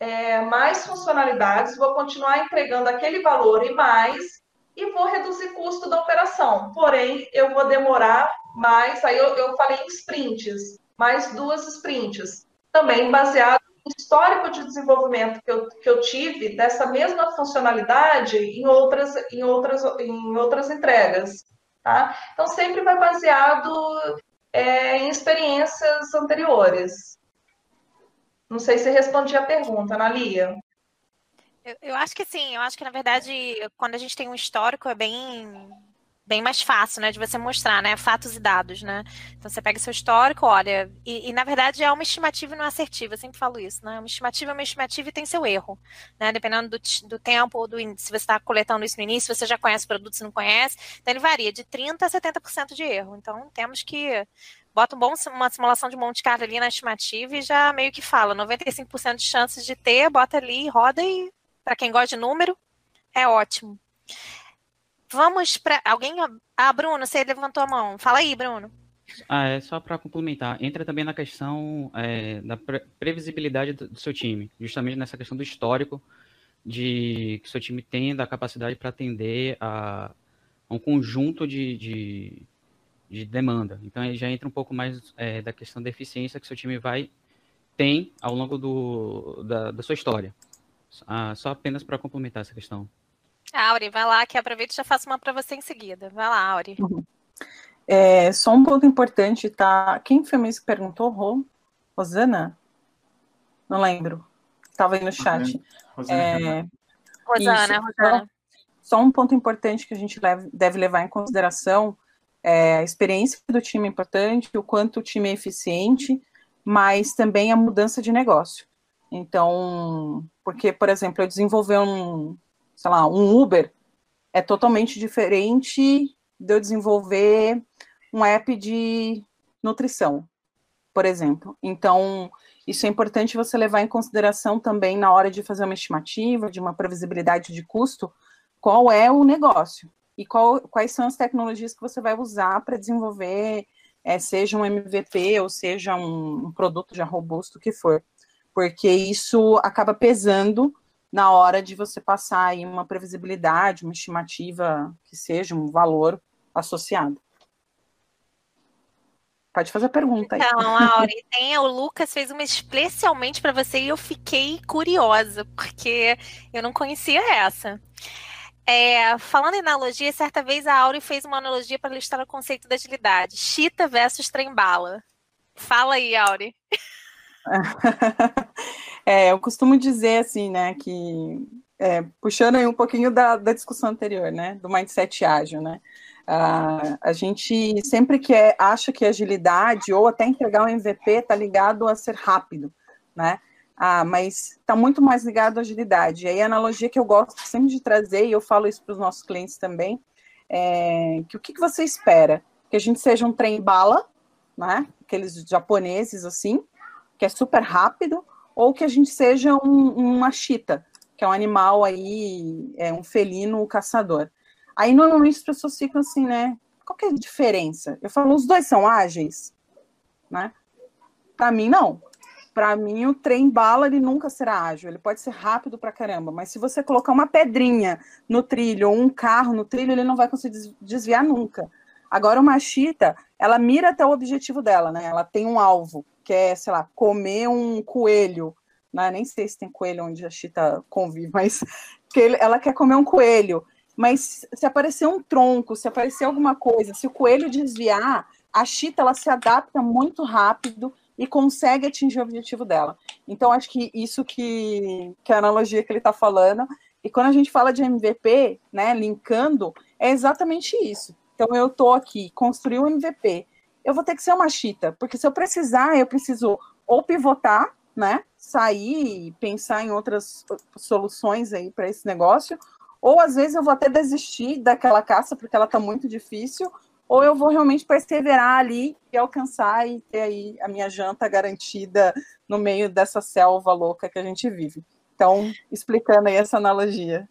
é, mais funcionalidades, vou continuar entregando aquele valor e mais, e vou reduzir custo da operação. Porém, eu vou demorar mais, aí eu, eu falei em sprints mais duas sprints, também baseado no histórico de desenvolvimento que eu, que eu tive dessa mesma funcionalidade em outras, em outras, em outras entregas. Tá? Então, sempre vai baseado é, em experiências anteriores. Não sei se respondi a pergunta, Analia. Eu, eu acho que sim, eu acho que na verdade, quando a gente tem um histórico, é bem bem mais fácil, né, de você mostrar, né, fatos e dados, né. Então você pega seu histórico, olha, e, e na verdade é uma estimativa e não é assertiva, eu sempre falo isso, né. Uma estimativa é uma estimativa e tem seu erro, né, dependendo do, do tempo ou do se você está coletando isso no início, você já conhece o produto, se não conhece, então ele varia de 30 a 70% de erro. Então temos que bota um bom, uma simulação de Monte Carlo ali na estimativa e já meio que fala 95% de chances de ter, bota ali, roda e para quem gosta de número, é ótimo. Vamos para alguém. Ah, Bruno, você levantou a mão. Fala aí, Bruno. Ah, é só para complementar. Entra também na questão é, da pre previsibilidade do, do, seu time, justamente nessa questão do histórico de que seu time tem da capacidade para atender a, a, um conjunto de, de, de, demanda. Então aí já entra um pouco mais é, da questão da eficiência que seu time vai tem ao longo do, da, da sua história. Ah, só apenas para complementar essa questão. Auri, vai lá, que aproveito e já faço uma para você em seguida. Vai lá, Auri. Uhum. É, só um ponto importante, tá? Quem foi mesmo que perguntou? Rô? Rosana? Não lembro. Estava aí no chat. Rosana, é, Rosana, Rosana. Só, só um ponto importante que a gente leve, deve levar em consideração é a experiência do time é importante, o quanto o time é eficiente, mas também a mudança de negócio. Então, porque, por exemplo, eu desenvolver um, sei lá, um Uber é totalmente diferente de eu desenvolver um app de nutrição, por exemplo. Então, isso é importante você levar em consideração também na hora de fazer uma estimativa, de uma previsibilidade de custo, qual é o negócio e qual, quais são as tecnologias que você vai usar para desenvolver, é, seja um MVP ou seja um, um produto já robusto que for, porque isso acaba pesando na hora de você passar aí uma previsibilidade, uma estimativa que seja um valor associado. Pode fazer a pergunta aí. Então, Auri, tem, o Lucas fez uma especialmente para você e eu fiquei curiosa, porque eu não conhecia essa. É, falando em analogia, certa vez a Auri fez uma analogia para ilustrar o conceito da agilidade. Chita versus trem-bala. Fala aí, Auri. É, eu costumo dizer assim, né, que é, puxando aí um pouquinho da, da, discussão anterior, né, do mindset ágil, né, uh, a gente sempre que é, acha que agilidade ou até entregar um MVP está ligado a ser rápido, né, ah, mas está muito mais ligado à agilidade. E aí a analogia que eu gosto sempre de trazer, e eu falo isso para os nossos clientes também, é que o que, que você espera? Que a gente seja um trem bala, né, aqueles japoneses assim, que é super rápido, ou que a gente seja um, uma chita, que é um animal aí, é um felino caçador. Aí normalmente as pessoas ficam assim, né? Qual que é a diferença? Eu falo, os dois são ágeis, né? Para mim não. Para mim o trem bala ele nunca será ágil, ele pode ser rápido para caramba, mas se você colocar uma pedrinha no trilho ou um carro no trilho, ele não vai conseguir desviar nunca. Agora uma chita, ela mira até o objetivo dela, né? Ela tem um alvo quer, sei lá, comer um coelho, né? nem sei se tem coelho onde a Chita convive, mas que ele, ela quer comer um coelho. Mas se aparecer um tronco, se aparecer alguma coisa, se o coelho desviar, a Chita ela se adapta muito rápido e consegue atingir o objetivo dela. Então, acho que isso que, que é a analogia que ele está falando. E quando a gente fala de MVP, né, linkando, é exatamente isso. Então, eu estou aqui, construí um MVP, eu vou ter que ser uma chita, porque se eu precisar, eu preciso ou pivotar, né? Sair e pensar em outras soluções aí para esse negócio, ou às vezes eu vou até desistir daquela caça porque ela está muito difícil, ou eu vou realmente perseverar ali e alcançar e ter aí a minha janta garantida no meio dessa selva louca que a gente vive. Então, explicando aí essa analogia.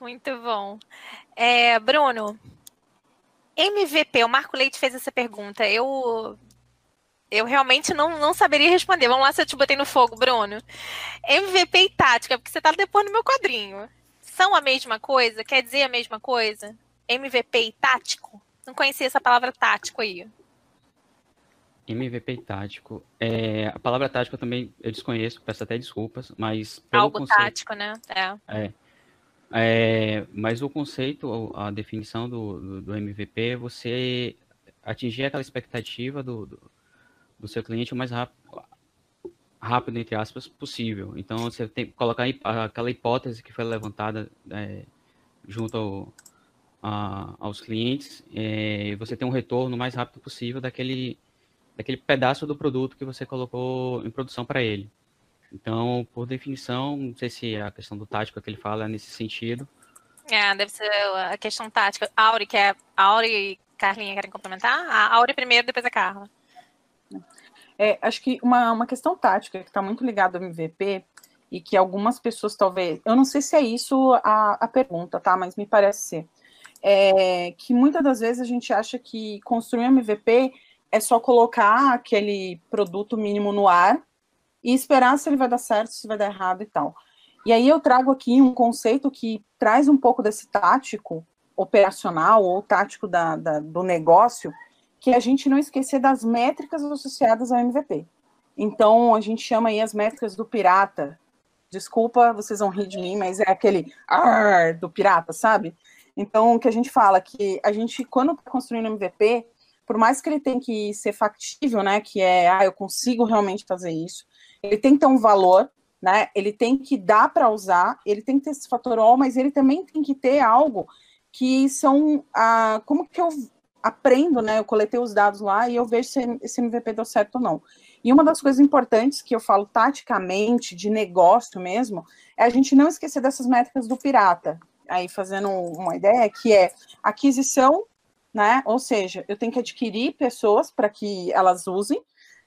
Muito bom. É, Bruno, MVP, o Marco Leite fez essa pergunta. Eu eu realmente não, não saberia responder. Vamos lá se eu te botei no fogo, Bruno. MVP e tática, porque você está depois no meu quadrinho. São a mesma coisa? Quer dizer a mesma coisa? MVP e tático? Não conhecia essa palavra tático aí. MVP tático. É, a palavra tático eu também eu desconheço, peço até desculpas, mas. Algo conceito, tático, né? É. É, é, mas o conceito, a definição do, do, do MVP é você atingir aquela expectativa do, do, do seu cliente o mais rápido, rápido, entre aspas, possível. Então, você tem que colocar aquela hipótese que foi levantada é, junto ao, a, aos clientes, é, você tem um retorno o mais rápido possível daquele, daquele pedaço do produto que você colocou em produção para ele. Então, por definição, não sei se a questão do tático que ele fala é nesse sentido. É, deve ser a questão tática. Auri, quer, Auri e Carlinha querem complementar? A Auri primeiro, depois a Carla. É, acho que uma, uma questão tática que está muito ligada ao MVP e que algumas pessoas talvez. Eu não sei se é isso a, a pergunta, tá? Mas me parece ser. É, que muitas das vezes a gente acha que construir um MVP é só colocar aquele produto mínimo no ar e esperar se ele vai dar certo, se vai dar errado e tal. E aí eu trago aqui um conceito que traz um pouco desse tático operacional ou tático da, da, do negócio, que é a gente não esquecer das métricas associadas ao MVP. Então, a gente chama aí as métricas do pirata. Desculpa, vocês vão rir de mim, mas é aquele ar do pirata, sabe? Então, o que a gente fala que a gente, quando está construindo MVP, por mais que ele tenha que ser factível, né, que é, ah, eu consigo realmente fazer isso, ele tem que ter um valor, né, ele tem que dar para usar, ele tem que ter esse fator O, mas ele também tem que ter algo que são, ah, como que eu aprendo, né? Eu coletei os dados lá e eu vejo se esse MVP deu certo ou não. E uma das coisas importantes que eu falo taticamente, de negócio mesmo, é a gente não esquecer dessas métricas do pirata. Aí, fazendo uma ideia, que é aquisição, né? Ou seja, eu tenho que adquirir pessoas para que elas usem,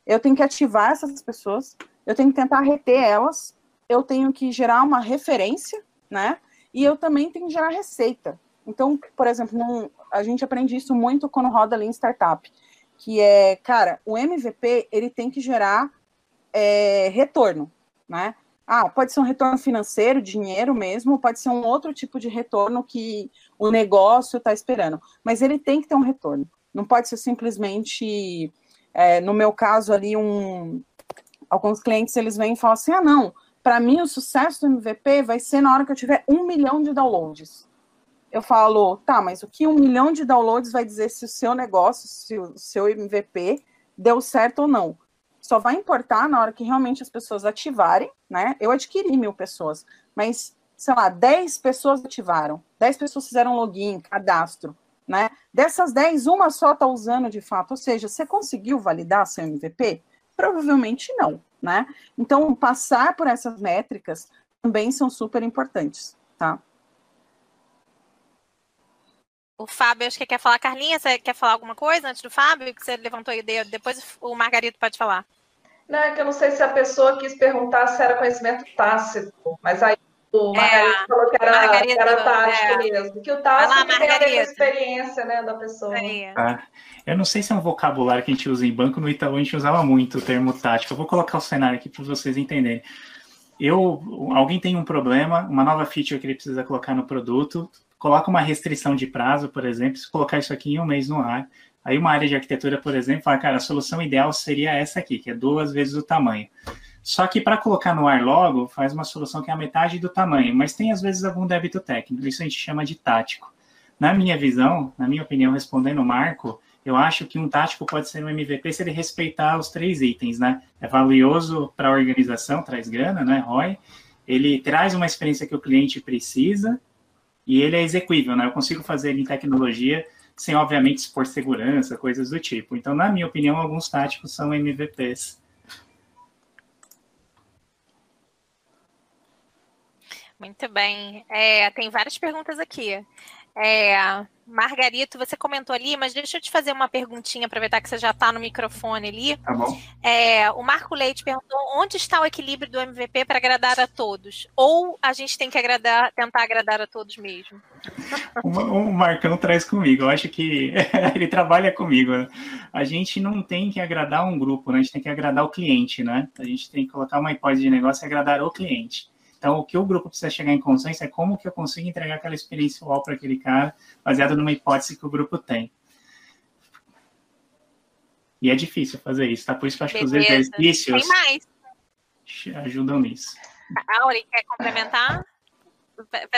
eu tenho que ativar essas pessoas, eu tenho que tentar reter elas, eu tenho que gerar uma referência, né? E eu também tenho que gerar receita. Então, por exemplo, num, a gente aprende isso muito quando roda ali em startup, que é, cara, o MVP ele tem que gerar é, retorno, né? Ah, pode ser um retorno financeiro, dinheiro mesmo, pode ser um outro tipo de retorno que o negócio está esperando, mas ele tem que ter um retorno. Não pode ser simplesmente, é, no meu caso ali, um, alguns clientes eles vêm e falam assim, ah, não, para mim o sucesso do MVP vai ser na hora que eu tiver um milhão de downloads eu falo, tá, mas o que um milhão de downloads vai dizer se o seu negócio, se o seu MVP deu certo ou não? Só vai importar na hora que realmente as pessoas ativarem, né? Eu adquiri mil pessoas, mas, sei lá, 10 pessoas ativaram, 10 pessoas fizeram login, cadastro, né? Dessas 10, uma só está usando de fato, ou seja, você conseguiu validar seu MVP? Provavelmente não, né? Então, passar por essas métricas também são super importantes, tá? O Fábio, acho que quer falar. Carlinha, você quer falar alguma coisa antes do Fábio? Que você levantou a ideia. Depois o Margarito pode falar. Não, é que eu não sei se a pessoa quis perguntar se era conhecimento tácito, mas aí o é, é, falou que era, que era tático é. mesmo. Que o tático lá, tem a experiência né, da pessoa. Ah, eu não sei se é um vocabulário que a gente usa em banco, no Itaú a gente usava muito o termo tático. Eu vou colocar o cenário aqui para vocês entenderem. Eu, alguém tem um problema, uma nova feature que ele precisa colocar no produto, coloca uma restrição de prazo, por exemplo, se colocar isso aqui em um mês no ar, aí uma área de arquitetura, por exemplo, fala, cara, a solução ideal seria essa aqui, que é duas vezes o tamanho. Só que para colocar no ar logo, faz uma solução que é a metade do tamanho, mas tem às vezes algum débito técnico, isso a gente chama de tático. Na minha visão, na minha opinião, respondendo o Marco, eu acho que um tático pode ser um MVP se ele respeitar os três itens, né? É valioso para a organização, traz grana, né, ROI. Ele traz uma experiência que o cliente precisa, e ele é execuível, né? Eu consigo fazer ele em tecnologia sem, obviamente, expor segurança, coisas do tipo. Então, na minha opinião, alguns táticos são MVPs. Muito bem. É, tem várias perguntas aqui. É, Margarito, você comentou ali, mas deixa eu te fazer uma perguntinha, aproveitar que você já está no microfone ali. Tá bom. É, o Marco Leite perguntou onde está o equilíbrio do MVP para agradar a todos? Ou a gente tem que agradar, tentar agradar a todos mesmo? O, o Marcão traz comigo, eu acho que ele trabalha comigo. Né? A gente não tem que agradar um grupo, né? a gente tem que agradar o cliente, né? A gente tem que colocar uma hipótese de negócio e agradar o cliente. Então, o que o grupo precisa chegar em consenso é como que eu consigo entregar aquela experiência UOL para aquele cara, baseado numa hipótese que o grupo tem. E é difícil fazer isso, tá? Por isso que eu acho Beleza. que os exercícios Tem mais. ajudam nisso. Auri, quer complementar?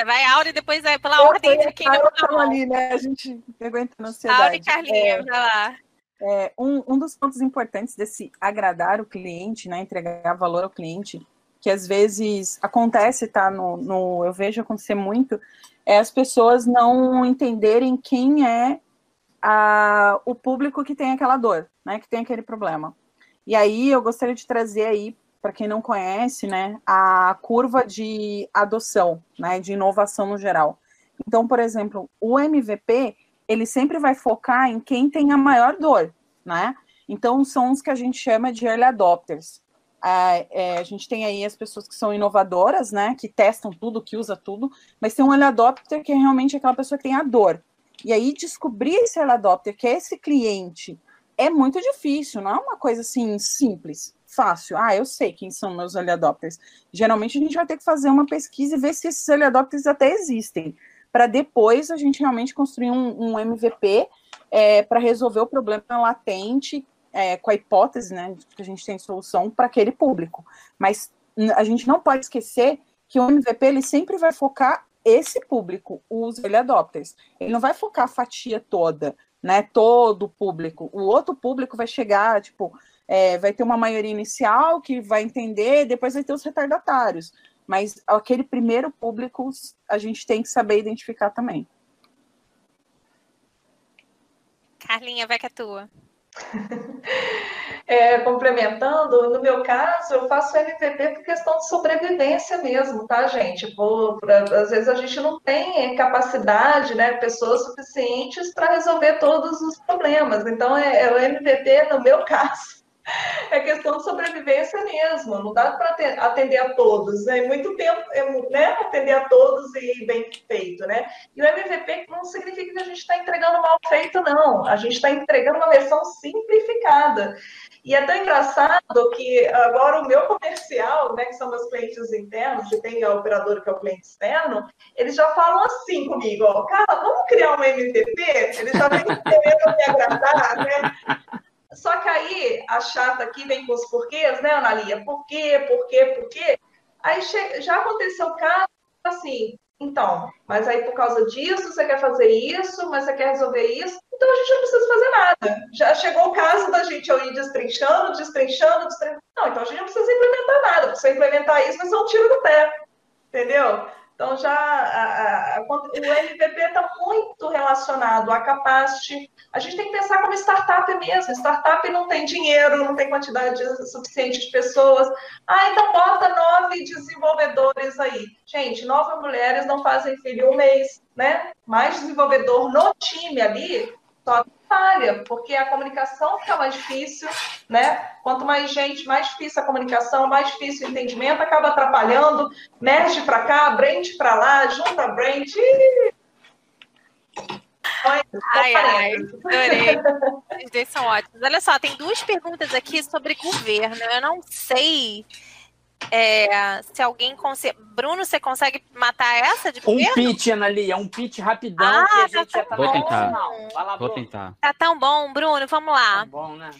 Vai, Auri, depois vai pela ordem de quem não ali, né? A gente aguenta na ansiedade. Auri Carlinha, é, vai lá. É, um, um dos pontos importantes desse agradar o cliente, né? Entregar valor ao cliente, que às vezes acontece, tá? No, no, eu vejo acontecer muito, é as pessoas não entenderem quem é a, o público que tem aquela dor, né? Que tem aquele problema. E aí eu gostaria de trazer aí para quem não conhece, né, a curva de adoção, né, de inovação no geral. Então, por exemplo, o MVP, ele sempre vai focar em quem tem a maior dor, né? Então, são os que a gente chama de early adopters. É, é, a gente tem aí as pessoas que são inovadoras, né, que testam tudo, que usa tudo, mas tem um early adopter que é realmente aquela pessoa que tem a dor. E aí, descobrir esse early adopter, que é esse cliente, é muito difícil, não é uma coisa assim simples fácil. Ah, eu sei quem são meus early adopters. Geralmente a gente vai ter que fazer uma pesquisa e ver se esses early adopters até existem, para depois a gente realmente construir um, um MVP é, para resolver o problema latente é, com a hipótese, né, que a gente tem solução para aquele público. Mas a gente não pode esquecer que o MVP ele sempre vai focar esse público, os early adopters. Ele não vai focar a fatia toda, né, todo o público. O outro público vai chegar, tipo, é, vai ter uma maioria inicial que vai entender, depois vai ter os retardatários. Mas aquele primeiro público a gente tem que saber identificar também. Carlinha, vai que é tua. É, complementando, no meu caso, eu faço MVP por questão de sobrevivência mesmo, tá, gente? Por, por, às vezes a gente não tem capacidade, né, pessoas suficientes para resolver todos os problemas. Então, é, é o MVP, no meu caso, é questão de sobrevivência mesmo, não dá para atender a todos, né? Muito tempo, é né? Atender a todos e bem feito, né? E o MVP não significa que a gente está entregando mal feito, não. A gente está entregando uma versão simplificada. E é tão engraçado que agora o meu comercial, né, que são meus clientes internos, e tem a operadora que é o cliente externo, eles já falam assim comigo, ó, cara, vamos criar um MVP? Eles já vêm querendo me agradar, né? Só que aí a chata aqui vem com os porquês, né, Analia? Por quê, por quê, por quê? Aí já aconteceu caso assim, então, mas aí por causa disso você quer fazer isso, mas você quer resolver isso, então a gente não precisa fazer nada. Já chegou o caso da gente ir destrinchando, destrinchando, destrinchando. Não, então a gente não precisa implementar nada. Pra você implementar isso, vai ser um tiro no pé. Entendeu? Então, já a, a, o MVP está muito relacionado à capacity. A gente tem que pensar como startup mesmo. Startup não tem dinheiro, não tem quantidade suficiente de pessoas. Ah, então bota nove desenvolvedores aí. Gente, nove mulheres não fazem filho um mês, né? Mais desenvolvedor no time ali, só falha, porque a comunicação fica mais difícil, né? Quanto mais gente, mais difícil a comunicação, mais difícil o entendimento, acaba atrapalhando, merge para cá, brand para lá, junta brand. Ai, ai, adorei. Os dois são ótimos. Olha só, tem duas perguntas aqui sobre governo. Eu não sei é, se alguém consegue. Bruno, você consegue matar essa de Um pitch, Analia, um pitch rapidão ah, que a tá gente já tá Vou tentar. Vai lá, Vou tentar. Tá tão bom, Bruno, vamos lá. Tá bom, né?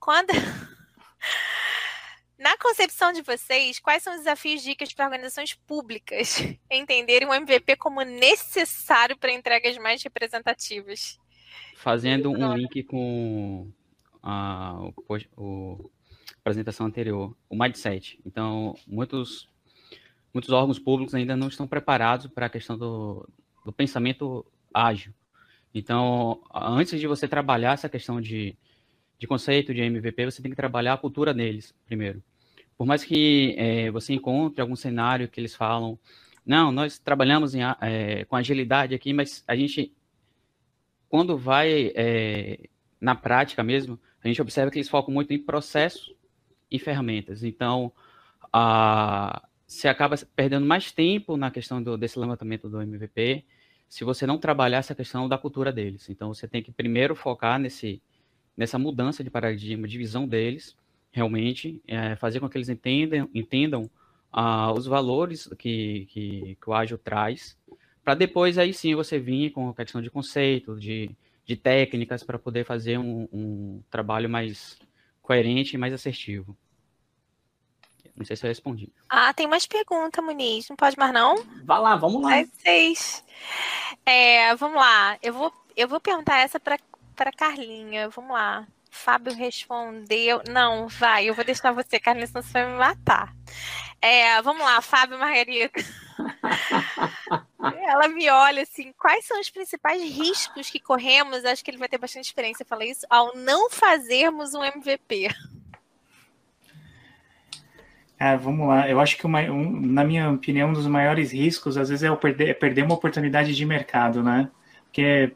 Quando. Na concepção de vocês, quais são os desafios e dicas para organizações públicas entenderem o MVP como necessário para entregas mais representativas? Fazendo um link com a, o, o apresentação anterior, o mindset. Então, muitos, muitos órgãos públicos ainda não estão preparados para a questão do, do pensamento ágil. Então, antes de você trabalhar essa questão de, de conceito de MVP, você tem que trabalhar a cultura deles primeiro. Por mais que é, você encontre algum cenário que eles falam, não, nós trabalhamos em, é, com agilidade aqui, mas a gente, quando vai é, na prática mesmo, a gente observa que eles focam muito em processo e ferramentas. Então, a, você acaba perdendo mais tempo na questão do, desse levantamento do MVP se você não trabalhar essa questão da cultura deles. Então, você tem que primeiro focar nesse, nessa mudança de paradigma, de visão deles, realmente, é, fazer com que eles entendam, entendam ah, os valores que, que, que o ágil traz, para depois aí sim você vir com a questão de conceito, de, de técnicas para poder fazer um, um, trabalho mais coerente e mais assertivo. Não sei se eu respondi. Ah, tem mais pergunta, Muniz. Não pode mais, não? Vai lá, vamos lá. É seis. É, vamos lá. Eu vou, eu vou perguntar essa para Carlinha. Vamos lá. Fábio respondeu. Não, vai, eu vou deixar você, Carlinhos, senão você vai me matar. É, vamos lá, Fábio Margarida. Ela me olha assim, quais são os principais riscos que corremos? Acho que ele vai ter bastante experiência falar isso, ao não fazermos um MVP. É, vamos lá. Eu acho que, uma, um, na minha opinião, um dos maiores riscos, às vezes, é, perder, é perder uma oportunidade de mercado, né? Porque é,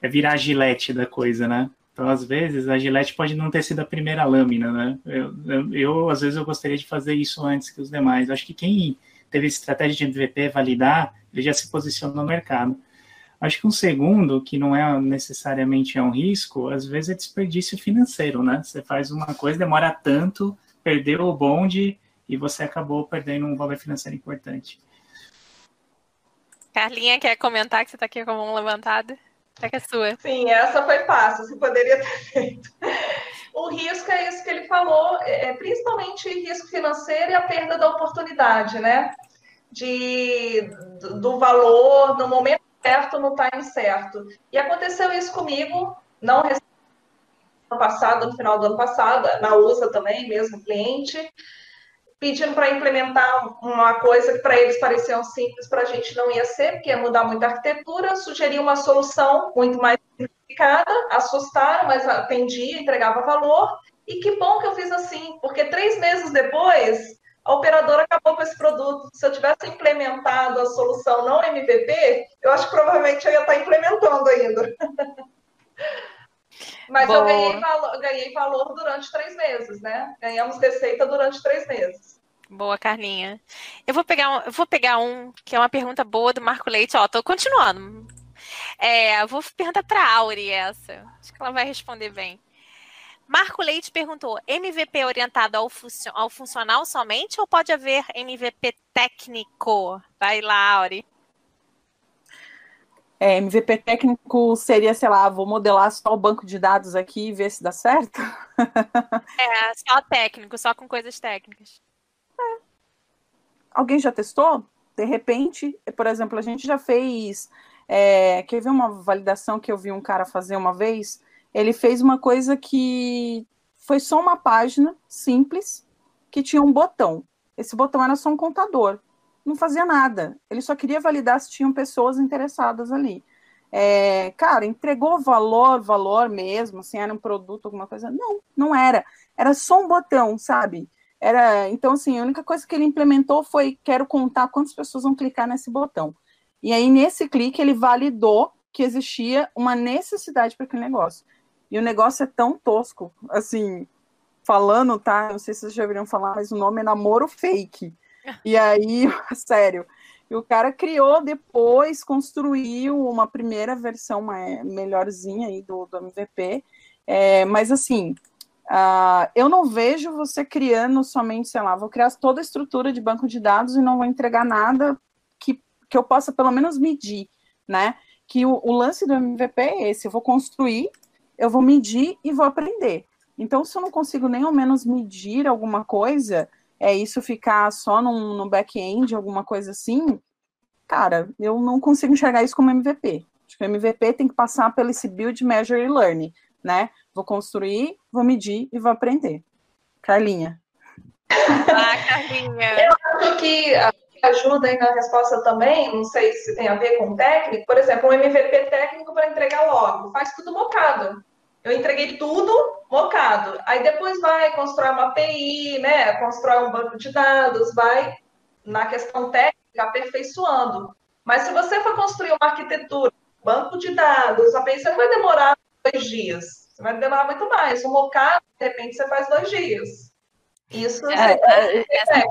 é virar a gilete da coisa, né? Então, às vezes, a Gillette pode não ter sido a primeira lâmina, né? Eu, eu, eu, às vezes, eu gostaria de fazer isso antes que os demais. Acho que quem teve estratégia de MVP validar, ele já se posicionou no mercado. Acho que um segundo, que não é necessariamente é um risco, às vezes é desperdício financeiro, né? Você faz uma coisa, demora tanto, perdeu o bonde e você acabou perdendo um valor financeiro importante. Carlinha, quer comentar que você está aqui com a mão levantada? É que é sua. Sim, essa foi fácil, você poderia ter feito. O risco é isso que ele falou, é, é principalmente risco financeiro e a perda da oportunidade, né? De, do valor no momento certo, no time certo. E aconteceu isso comigo, não no passado, no final do ano passado, na USA também, mesmo cliente pedindo para implementar uma coisa que para eles parecia simples, para a gente não ia ser, porque ia mudar muito a arquitetura, sugeri uma solução muito mais simplificada, assustaram, mas atendia, entregava valor, e que bom que eu fiz assim, porque três meses depois, a operadora acabou com esse produto. Se eu tivesse implementado a solução não MVP, eu acho que provavelmente eu ia estar implementando ainda. Mas eu ganhei valor, ganhei valor durante três meses, né? Ganhamos receita durante três meses. Boa, Carlinha. Eu vou pegar um, vou pegar um que é uma pergunta boa do Marco Leite. Ó, tô continuando. É, vou perguntar para a Auri essa. Acho que ela vai responder bem. Marco Leite perguntou: MVP orientado ao, ao funcional somente ou pode haver MVP técnico? Vai lá, Auri. É, MVP técnico seria, sei lá, vou modelar só o banco de dados aqui e ver se dá certo? é, só técnico, só com coisas técnicas. É. Alguém já testou? De repente, por exemplo, a gente já fez. É, quer ver uma validação que eu vi um cara fazer uma vez? Ele fez uma coisa que foi só uma página simples que tinha um botão. Esse botão era só um contador não fazia nada. Ele só queria validar se tinham pessoas interessadas ali. É, cara, entregou valor, valor mesmo, assim, era um produto, alguma coisa? Não, não era. Era só um botão, sabe? Era, então, assim, a única coisa que ele implementou foi quero contar quantas pessoas vão clicar nesse botão. E aí, nesse clique, ele validou que existia uma necessidade para aquele negócio. E o negócio é tão tosco, assim, falando, tá? Não sei se vocês já ouviram falar, mas o nome é namoro fake. E aí, sério, e o cara criou depois, construiu uma primeira versão melhorzinha aí do, do MVP. É, mas assim, uh, eu não vejo você criando somente, sei lá, vou criar toda a estrutura de banco de dados e não vou entregar nada que, que eu possa pelo menos medir, né? Que o, o lance do MVP é esse, eu vou construir, eu vou medir e vou aprender. Então, se eu não consigo nem ao menos medir alguma coisa, é isso ficar só no, no back-end, alguma coisa assim, cara, eu não consigo enxergar isso como MVP. Acho que o MVP tem que passar pelo esse build, measure e learn, né? Vou construir, vou medir e vou aprender. Carlinha. Ah, Carlinha. Eu acho que ajuda aí na resposta também, não sei se tem a ver com técnico, por exemplo, um MVP técnico para entregar logo, faz tudo mocado. Eu entreguei tudo mocado. Aí depois vai constrói uma API, né? Constrói um banco de dados, vai na questão técnica aperfeiçoando. Mas se você for construir uma arquitetura, banco de dados, API, você não vai demorar dois dias. Você vai demorar muito mais. Um mocado, de repente, você faz dois dias. Isso é, é, é, é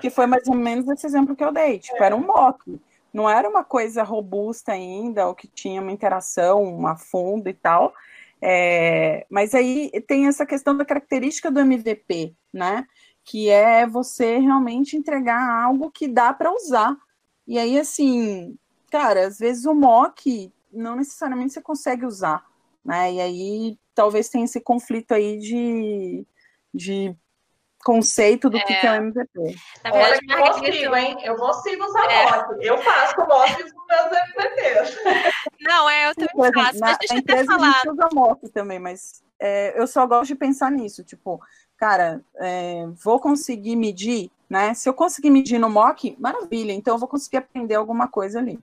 que foi mais ou menos esse exemplo que eu dei. Tipo, era um mock não era uma coisa robusta ainda, ou que tinha uma interação, uma fundo e tal. É, mas aí tem essa questão da característica do MVP, né? Que é você realmente entregar algo que dá para usar. E aí, assim, cara, às vezes o mock não necessariamente você consegue usar, né? E aí talvez tenha esse conflito aí de, de conceito do é. que é o MVP. Olha que eu consigo, hein? Eu consigo usar é. Eu faço mock nos meus MVPs. Não, é, eu também faço, mas deixa eu até falar. A gente usa mock também, mas é, eu só gosto de pensar nisso, tipo, cara, é, vou conseguir medir, né? Se eu conseguir medir no mock, maravilha, então eu vou conseguir aprender alguma coisa ali.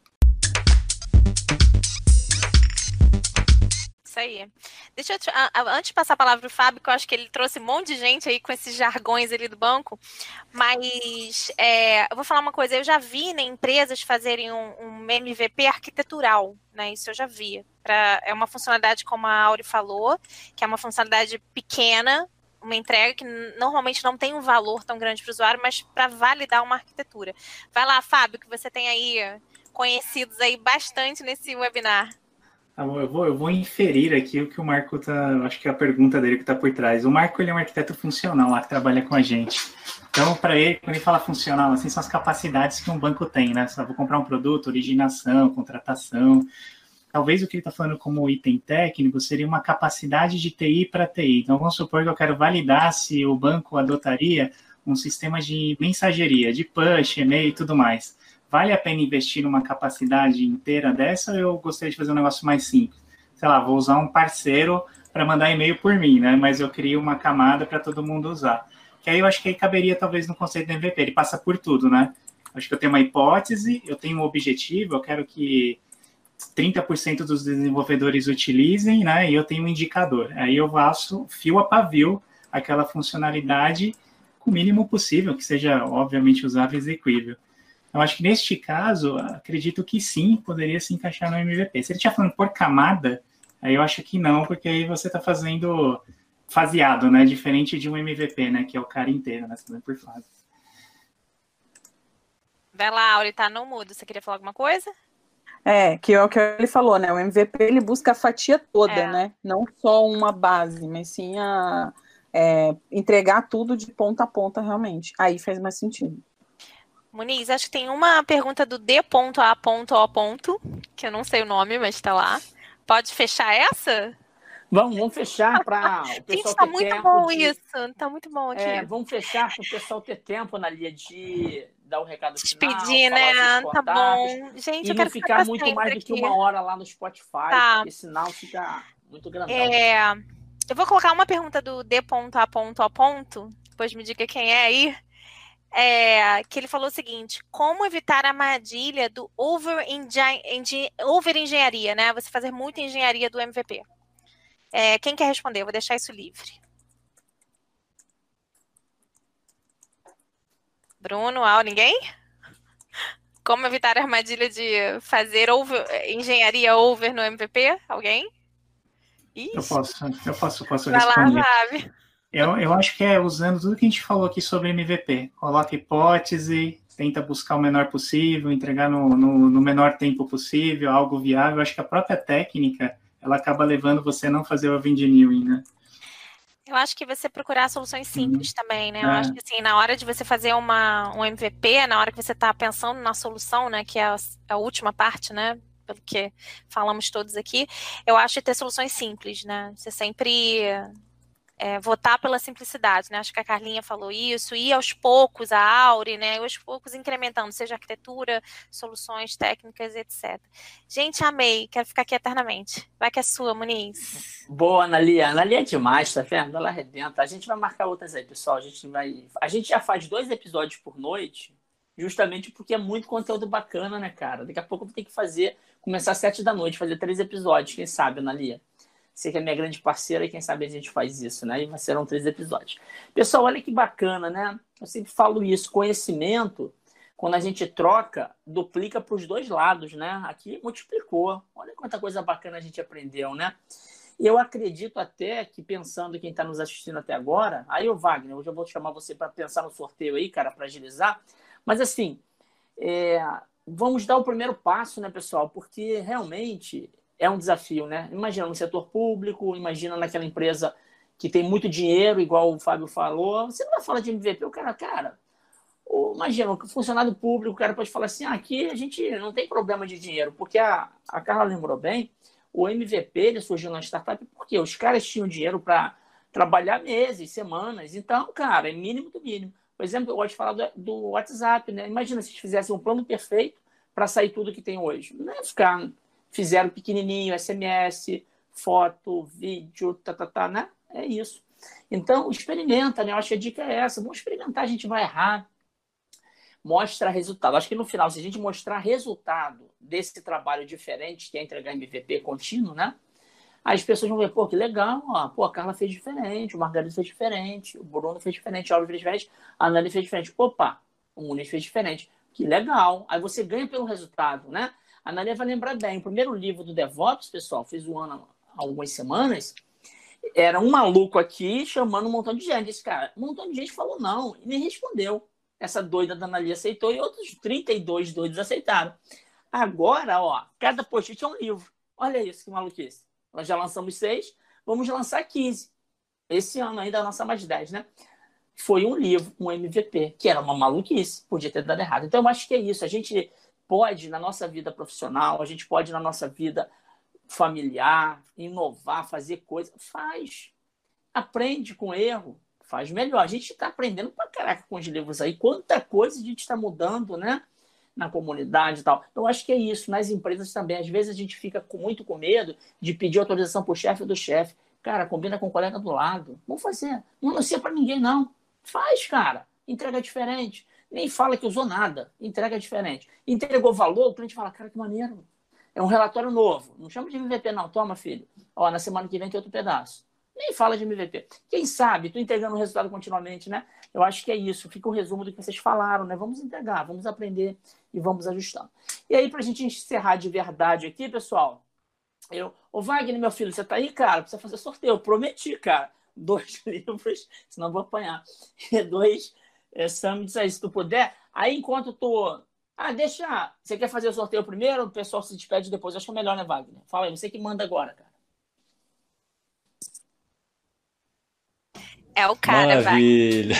Isso aí. Deixa eu te, antes de passar a palavra para o Fábio, que eu acho que ele trouxe um monte de gente aí com esses jargões ali do banco, mas é, eu vou falar uma coisa, eu já vi né, empresas fazerem um, um MVP arquitetural, né? Isso eu já vi. Pra, é uma funcionalidade, como a Auri falou, que é uma funcionalidade pequena, uma entrega que normalmente não tem um valor tão grande para o usuário, mas para validar uma arquitetura. Vai lá, Fábio, que você tem aí conhecidos aí bastante nesse webinar. Tá bom, eu vou, eu vou inferir aqui o que o Marco tá. Acho que é a pergunta dele que está por trás. O Marco ele é um arquiteto funcional lá que trabalha com a gente. Então, para ele, quando ele fala funcional, assim, são as capacidades que um banco tem, né? Eu vou comprar um produto, originação, contratação. Talvez o que ele está falando como item técnico seria uma capacidade de TI para TI. Então, vamos supor que eu quero validar se o banco adotaria um sistema de mensageria, de push, e-mail e tudo mais vale a pena investir numa capacidade inteira dessa ou eu gostaria de fazer um negócio mais simples? Sei lá, vou usar um parceiro para mandar e-mail por mim, né? Mas eu crio uma camada para todo mundo usar. Que aí eu acho que aí caberia talvez no conceito do MVP, ele passa por tudo, né? Acho que eu tenho uma hipótese, eu tenho um objetivo, eu quero que 30% dos desenvolvedores utilizem, né? E eu tenho um indicador. Aí eu faço fio a pavio aquela funcionalidade com o mínimo possível, que seja obviamente usável e execuível. Eu acho que neste caso, acredito que sim, poderia se encaixar no MVP. Se ele estiver falando por camada, aí eu acho que não, porque aí você está fazendo faseado, né? Diferente de um MVP, né? Que é o cara inteiro, né? Você por fase. Vai lá, Auri, tá no mudo. Você queria falar alguma coisa? É, que é o que ele falou, né? O MVP ele busca a fatia toda, é. né? Não só uma base, mas sim a é, entregar tudo de ponta a ponta realmente. Aí faz mais sentido. Muniz, acho que tem uma pergunta do D.A.O. que eu não sei o nome, mas está lá. Pode fechar essa? Vamos, vamos fechar para o pessoal Gente, tá muito bom de... isso. Tá muito bom aqui. É, vamos fechar para o pessoal ter tempo, Analia, de dar o recado Despedir, final. né? Tá bom. Gente, e eu não ficar muito mais do que uma hora lá no Spotify, tá. porque senão fica muito grandão. É... Eu vou colocar uma pergunta do D.A.O. Depois me diga quem é aí é, que ele falou o seguinte: como evitar a armadilha do over-engenharia, over né? Você fazer muita engenharia do MVP. É, quem quer responder? Eu vou deixar isso livre. Bruno, Al, ninguém? Como evitar a armadilha de fazer over, engenharia over no MVP? Alguém? Ixi. Eu posso, eu posso, posso responder. Vai lá, eu, eu acho que é usando tudo que a gente falou aqui sobre MVP. Coloca hipótese, tenta buscar o menor possível, entregar no, no, no, menor tempo possível, algo viável. Eu acho que a própria técnica, ela acaba levando você a não fazer o engineering, né? Eu acho que você procurar soluções simples uhum. também, né? Eu é. acho que assim, na hora de você fazer uma, um MVP, na hora que você está pensando na solução, né? Que é a, a última parte, né? Pelo que falamos todos aqui, eu acho que ter soluções simples, né? Você sempre é, votar pela simplicidade, né? Acho que a Carlinha falou isso, e aos poucos, a Aure, né? Aos poucos incrementando, seja arquitetura, soluções técnicas, etc. Gente, amei, quero ficar aqui eternamente. Vai que é sua, Muniz. Boa, Analia. Analia é demais, tá vendo? Ela arrebenta. A gente vai marcar outras aí, pessoal. A gente vai. A gente já faz dois episódios por noite, justamente porque é muito conteúdo bacana, né, cara? Daqui a pouco eu vou ter que fazer, começar às sete da noite, fazer três episódios, quem sabe, Analia? Você que é minha grande parceira e quem sabe a gente faz isso, né? E serão três episódios. Pessoal, olha que bacana, né? Eu sempre falo isso, conhecimento, quando a gente troca, duplica para os dois lados, né? Aqui multiplicou. Olha quanta coisa bacana a gente aprendeu, né? Eu acredito até que, pensando quem está nos assistindo até agora, aí o Wagner, hoje eu vou chamar você para pensar no sorteio aí, cara, para agilizar. Mas assim, é, vamos dar o primeiro passo, né, pessoal? Porque realmente é um desafio, né? Imagina no setor público, imagina naquela empresa que tem muito dinheiro, igual o Fábio falou. Você não vai falar de MVP, o cara, cara, imagina, o funcionário público, o cara pode falar assim: ah, aqui a gente não tem problema de dinheiro, porque a, a Carla lembrou bem, o MVP ele surgiu na startup porque os caras tinham dinheiro para trabalhar meses, semanas. Então, cara, é mínimo do mínimo. Por exemplo, eu gosto de falar do, do WhatsApp, né? Imagina se fizessem um plano perfeito para sair tudo que tem hoje. Não é ficar, fizeram pequenininho, SMS, foto, vídeo, tá, tá, tá, né? É isso. Então, experimenta, né? Eu acho que a dica é essa. Vamos experimentar, a gente vai errar. Mostra resultado. Acho que no final, se a gente mostrar resultado desse trabalho diferente, que é entregar MVP contínuo, né? Aí as pessoas vão ver, pô, que legal, ó. pô, a Carla fez diferente, o Margarida fez diferente, o Bruno fez diferente, a Aula fez diferente, a Nani fez diferente. Opa, o Muniz fez diferente. Que legal. Aí você ganha pelo resultado, né? A Nani vai lembrar bem, o primeiro livro do DevOps, pessoal, fiz um ano há algumas semanas, era um maluco aqui chamando um montão de gente. Esse cara, um montão de gente falou não e nem respondeu. Essa doida da Nali aceitou e outros 32 doidos aceitaram. Agora, ó, cada post-it é um livro. Olha isso, que maluquice. Nós já lançamos seis, vamos lançar 15. Esse ano ainda lançar mais 10, né? Foi um livro, um MVP, que era uma maluquice, podia ter dado errado. Então, eu acho que é isso. A gente pode, na nossa vida profissional, a gente pode, na nossa vida familiar, inovar, fazer coisa, faz. Aprende com erro, faz melhor. A gente está aprendendo pra caraca com os livros aí. Quanta coisa a gente está mudando, né? Na comunidade e tal. Eu acho que é isso. Nas empresas também. Às vezes a gente fica com, muito com medo de pedir autorização para o chefe do chefe. Cara, combina com o colega do lado. Vamos fazer. Não anuncia para ninguém, não. Faz, cara. Entrega diferente. Nem fala que usou nada. Entrega diferente. Entregou valor, o cliente fala, cara, que maneiro. É um relatório novo. Não chama de MVP, não. Toma, filho. Ó, na semana que vem tem outro pedaço. Nem fala de MVP. Quem sabe, tu entregando o resultado continuamente, né? Eu acho que é isso. Fica o um resumo do que vocês falaram, né? Vamos entregar, vamos aprender e vamos ajustando. E aí, para a gente encerrar de verdade aqui, pessoal, eu. Ô, Wagner, meu filho, você tá aí, cara? Precisa fazer sorteio. Eu prometi, cara. Dois livros, senão vou apanhar. Dois é, summits aí, se tu puder. Aí, enquanto tu ah, deixa. Você quer fazer o sorteio primeiro? O pessoal se despede depois. Acho que é melhor, né, Wagner? Fala aí, você que manda agora, cara. É o cara, Maravilha.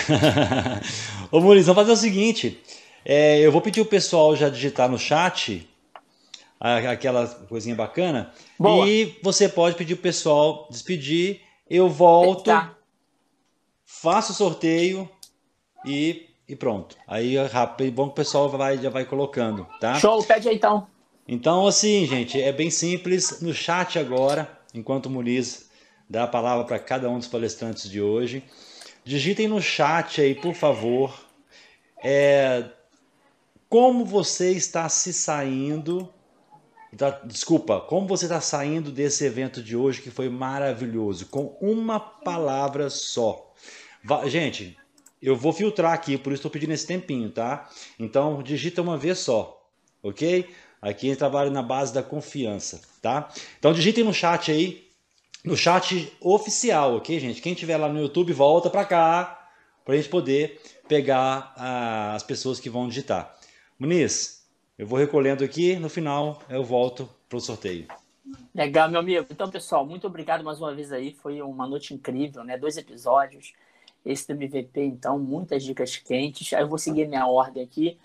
Ô, Muniz, vamos fazer o seguinte. É, eu vou pedir o pessoal já digitar no chat aquela coisinha bacana. Boa. E você pode pedir o pessoal despedir. Eu volto, Eita. faço o sorteio e e pronto. Aí é rápido, bom que o pessoal vai, já vai colocando, tá? Show, pede aí então. Então, assim, gente, é bem simples. No chat agora, enquanto o Muniz dá a palavra para cada um dos palestrantes de hoje, digitem no chat aí, por favor, é, como você está se saindo. Tá, desculpa, como você está saindo desse evento de hoje que foi maravilhoso, com uma palavra só. gente, eu vou filtrar aqui, por isso estou pedindo esse tempinho, tá? Então, digita uma vez só, ok? Aqui a gente trabalha na base da confiança, tá? Então, digitem no chat aí, no chat oficial, ok, gente? Quem tiver lá no YouTube, volta para cá, para a gente poder pegar ah, as pessoas que vão digitar. Muniz, eu vou recolhendo aqui, no final eu volto para o sorteio. Legal, meu amigo. Então, pessoal, muito obrigado mais uma vez aí. Foi uma noite incrível, né? Dois episódios esse do MVP, então, muitas dicas quentes. Aí eu vou seguir minha ordem aqui.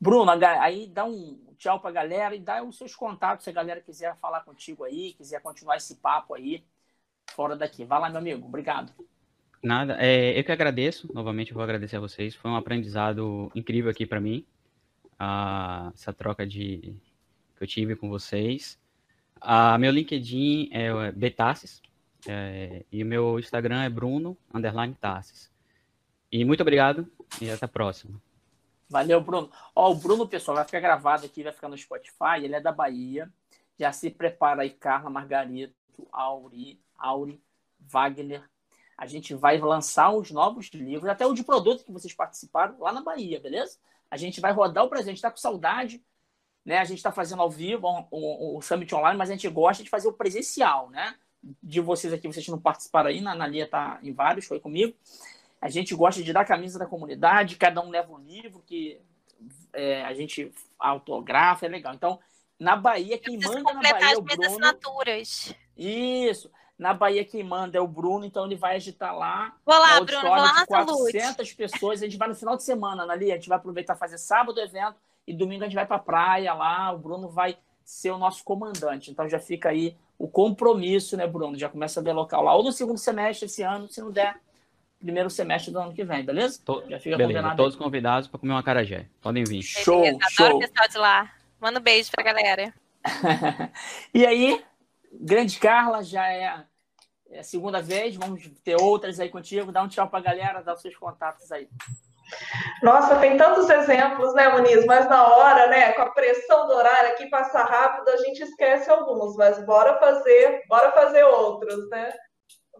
Bruno, aí dá um tchau para a galera e dá os seus contatos se a galera quiser falar contigo aí, quiser continuar esse papo aí fora daqui. Vai lá, meu amigo. Obrigado. Nada, é, eu que agradeço. Novamente, eu vou agradecer a vocês. Foi um aprendizado incrível aqui para mim. Ah, essa troca de que eu tive com vocês. Ah, meu LinkedIn é Betassis, é, e o meu Instagram é Bruno underline Tassis. E muito obrigado e até a próxima. Valeu, Bruno. Ó, o Bruno, pessoal, vai ficar gravado aqui, vai ficar no Spotify. Ele é da Bahia. Já se prepara aí, Carla, Margarito, Auri, Auri, Wagner. A gente vai lançar os novos livros, até o de produto que vocês participaram lá na Bahia, beleza? A gente vai rodar o presente. Está com saudade, né? A gente está fazendo ao vivo o, o, o Summit Online, mas a gente gosta de fazer o presencial, né? De vocês aqui, vocês não participaram aí, na Analia está em vários, foi comigo. A gente gosta de dar camisa da comunidade, cada um leva um livro que é, a gente autografa, é legal. Então, na Bahia, quem manda na Bahia é o Bruno. assinaturas. Isso. Na Bahia quem manda é o Bruno, então ele vai agitar lá. Vou lá, Bruno, vou lá na 400 pessoas. A gente vai no final de semana, ali. A gente vai aproveitar fazer sábado o evento e domingo a gente vai para a praia lá. O Bruno vai ser o nosso comandante. Então já fica aí o compromisso, né, Bruno? Já começa a ver local lá. Ou no segundo semestre esse ano, se não der, primeiro semestre do ano que vem, beleza? Tô, já fica beleza, combinado. Todos aí. convidados para comer uma carajé. Podem vir. Show, beleza, show. Adoro o pessoal de lá. Manda um beijo pra galera. e aí, grande Carla, já é, é a segunda vez. Vamos ter outras aí contigo. Dá um tchau pra galera, dá os seus contatos aí. Nossa, tem tantos exemplos, né, Muniz? Mas na hora, né, com a pressão do horário aqui passa rápido, a gente esquece alguns, mas bora fazer, bora fazer outros, né?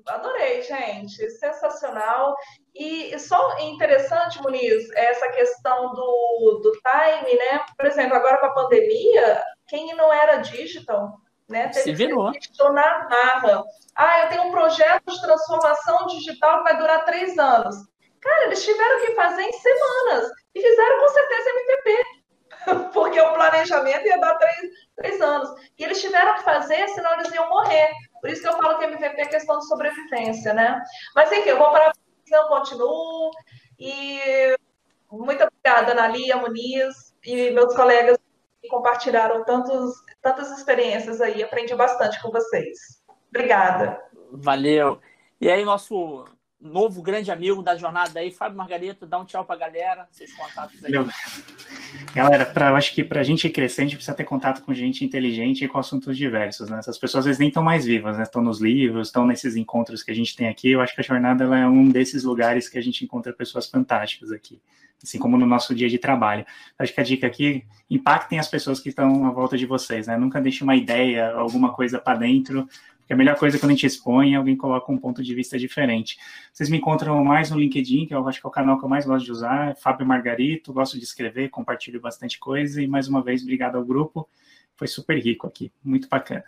Adorei, gente, sensacional. E só interessante, Muniz, essa questão do, do time, né? Por exemplo, agora com a pandemia, quem não era digital, né? Teve Se virou. na marra. Ah, eu tenho um projeto de transformação digital que vai durar três anos. Cara, eles tiveram que fazer em semanas. E fizeram com certeza MVP. Porque o planejamento ia dar três, três anos. E eles tiveram que fazer, senão eles iam morrer. Por isso que eu falo que MVP é questão de sobrevivência, né? Mas enfim, eu vou para a eu continuo. E muito obrigada, Analia, Muniz e meus colegas que compartilharam tantos, tantas experiências aí. Aprendi bastante com vocês. Obrigada. Valeu. E aí, nosso novo grande amigo da jornada aí, Fábio Margarito, dá um tchau para a galera, seus contatos aí. Valeu. Galera, pra, eu acho que para a gente crescer, a gente precisa ter contato com gente inteligente e com assuntos diversos, né? Essas pessoas às vezes nem estão mais vivas, né? Estão nos livros, estão nesses encontros que a gente tem aqui. Eu acho que a jornada é um desses lugares que a gente encontra pessoas fantásticas aqui, assim como no nosso dia de trabalho. Eu acho que a dica aqui, impactem as pessoas que estão à volta de vocês, né? Nunca deixe uma ideia, alguma coisa para dentro, porque a melhor coisa é quando a gente expõe, alguém coloca um ponto de vista diferente. Vocês me encontram mais no LinkedIn, que eu acho que é o canal que eu mais gosto de usar, é Fábio Margarito, gosto de escrever, compartilho bastante coisa, e mais uma vez, obrigado ao grupo, foi super rico aqui, muito bacana.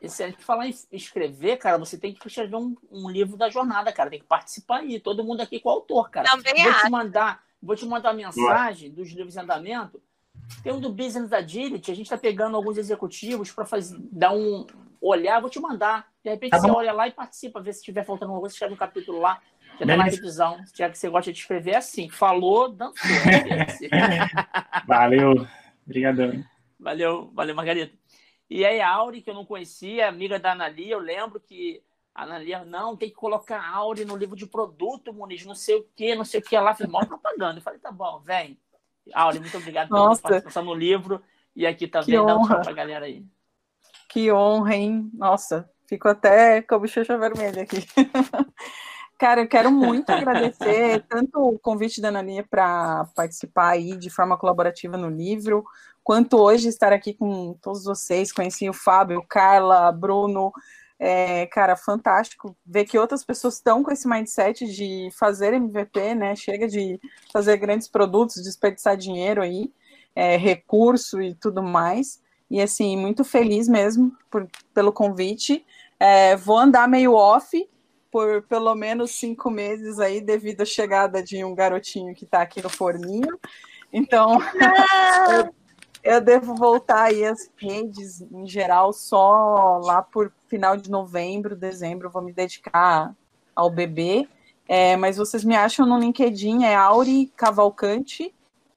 Excelente. Falar em escrever, cara, você tem que escrever um, um, livro da jornada, cara, tem que participar aí, todo mundo aqui com o autor, cara. Também vou te mandar, vou te mandar mensagem dos livros em andamento, tem um do Business Agility, a gente está pegando alguns executivos para dar um olhar, vou te mandar. De repente tá você olha lá e participa, vê se estiver faltando alguma coisa, escreve um capítulo lá, já dá uma revisão. Já que você gosta de escrever, é assim. Falou, dançou. valeu. Obrigadão. Valeu, valeu, Margarida. E aí, a Auri, que eu não conhecia, amiga da Analia, eu lembro que a Analia, não, tem que colocar a Auri no livro de produto, Muniz, não sei o que, não sei o que lá, fiz mal propaganda. Eu falei, tá bom, vem. Auli, muito obrigado pela participação no livro. E aqui também dá um tchau pra galera aí. Que honra, hein? Nossa, fico até com a bochecha vermelha aqui. Cara, eu quero muito agradecer tanto o convite da Naninha para participar aí de forma colaborativa no livro, quanto hoje estar aqui com todos vocês. Conheci o Fábio, Carla, Bruno, é, cara, fantástico ver que outras pessoas estão com esse mindset de fazer MVP, né? Chega de fazer grandes produtos, desperdiçar dinheiro aí, é, recurso e tudo mais. E assim, muito feliz mesmo por, pelo convite. É, vou andar meio off por pelo menos cinco meses aí, devido à chegada de um garotinho que está aqui no forninho. Então, eu, eu devo voltar aí às redes em geral só lá por final de novembro, dezembro, vou me dedicar ao bebê. É, mas vocês me acham no LinkedIn, é Auri Cavalcante.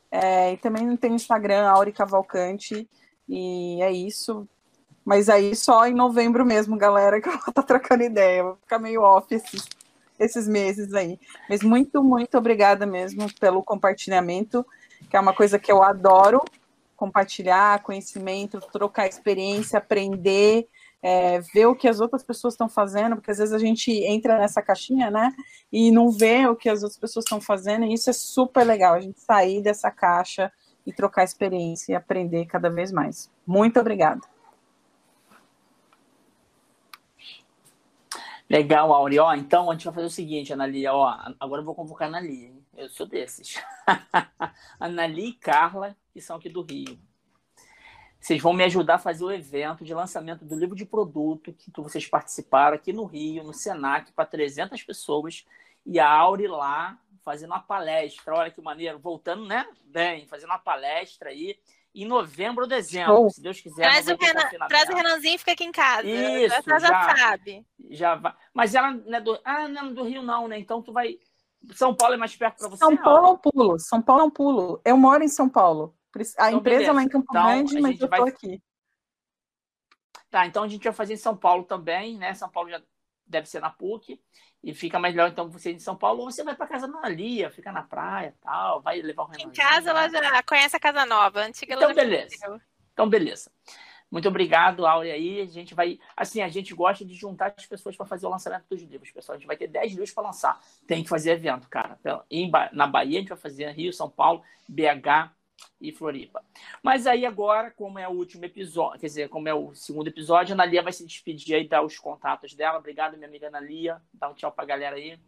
É, e também tem Instagram, Auri Cavalcante. E é isso. Mas aí só em novembro mesmo, galera, que estar tá trocando ideia. Vou ficar meio off esses, esses meses aí. Mas muito, muito obrigada mesmo pelo compartilhamento, que é uma coisa que eu adoro compartilhar conhecimento, trocar experiência, aprender, é, ver o que as outras pessoas estão fazendo, porque às vezes a gente entra nessa caixinha, né, e não vê o que as outras pessoas estão fazendo, e isso é super legal, a gente sair dessa caixa e trocar experiência e aprender cada vez mais. Muito obrigada. Legal, Auri. Ó, então a gente vai fazer o seguinte, Analia. Ó, agora eu vou convocar a Analia. Eu sou desses. Analia e Carla, que são aqui do Rio. Vocês vão me ajudar a fazer o evento de lançamento do livro de produto que, que vocês participaram aqui no Rio, no Senac, para 300 pessoas. E a Auri lá fazendo uma palestra. Olha que maneiro. Voltando, né? Bem, fazendo uma palestra aí. em novembro ou dezembro, Show. se Deus quiser. Traz o, Renan, traz o. Renanzinho e fica aqui em casa. Isso, já, já já. sabe. Já vai. Mas ela não é do. Ah, não é do Rio, não, né? Então tu vai. São Paulo é mais perto para você. São? Paulo é um pulo. São Paulo é um pulo. Eu moro em São Paulo. A Então, empresa é lá em beleza. Campo Então, Grande, mas eu vai- tô aqui. Tá, então a gente vai fazer em São Paulo também, né? São Paulo já deve ser na PUC. E fica melhor, então, você ir em São Paulo, ou você vai para casa na Lia, fica na praia tal, vai levar o Em Renanzinho, casa ela já conhece a Casa Nova. A antiga Então, beleza. conheceu. Então, beleza. Muito obrigado, Áurea aí. A gente vai. Assim, a gente gosta de juntar as pessoas para fazer o lançamento dos livros, pessoal. A gente vai ter 10 livros para lançar. Tem que fazer evento, cara. Em Ba- na Bahia, a gente vai fazer Rio, São Paulo, BH e Floripa. Mas aí agora, como é o último episódio, quer dizer, como é o segundo episódio, a Analia vai se despedir aí, dar os contatos dela. Obrigado, minha amiga Analia. Dá um tchau pra galera aí.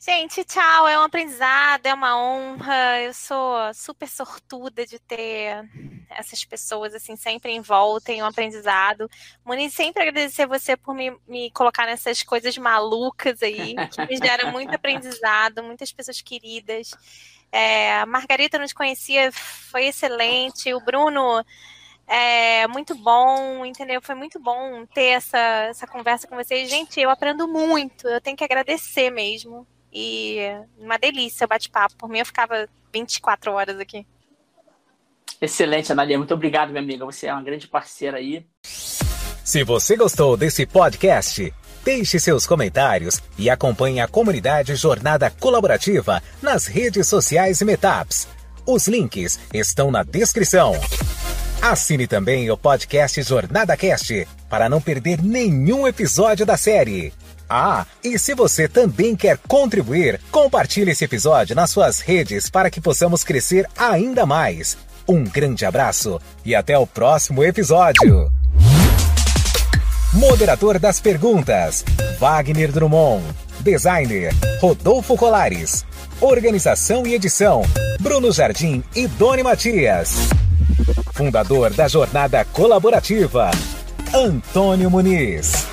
Gente, tchau. É um aprendizado, é uma honra. Eu sou super sortuda de ter essas pessoas assim sempre em volta em um aprendizado. Muniz, sempre agradecer você por me, me colocar nessas coisas malucas aí, que me geram muito aprendizado, muitas pessoas queridas. É, a Margarita te conhecia, foi excelente. O Bruno é muito bom, entendeu? Foi muito bom ter essa, essa conversa com vocês. Gente, eu aprendo muito, eu tenho que agradecer mesmo. E uma delícia o bate-papo. Por mim, eu ficava 24 horas aqui. Excelente, Analia. Muito obrigado, minha amiga. Você é uma grande parceira aí. Se você gostou desse podcast, deixe seus comentários e acompanhe a comunidade Jornada Colaborativa nas redes sociais e Metaps. Os links estão na descrição. Assine também o podcast Jornada Cast para não perder nenhum episódio da série. Ah, e se você também quer contribuir, compartilhe esse episódio nas suas redes para que possamos crescer ainda mais. Um grande abraço e até o próximo episódio. Moderador das perguntas: Wagner Drummond. Designer: Rodolfo Colares. Organização e edição: Bruno Jardim e Doni Matias. Fundador da Jornada Colaborativa: Antônio Muniz.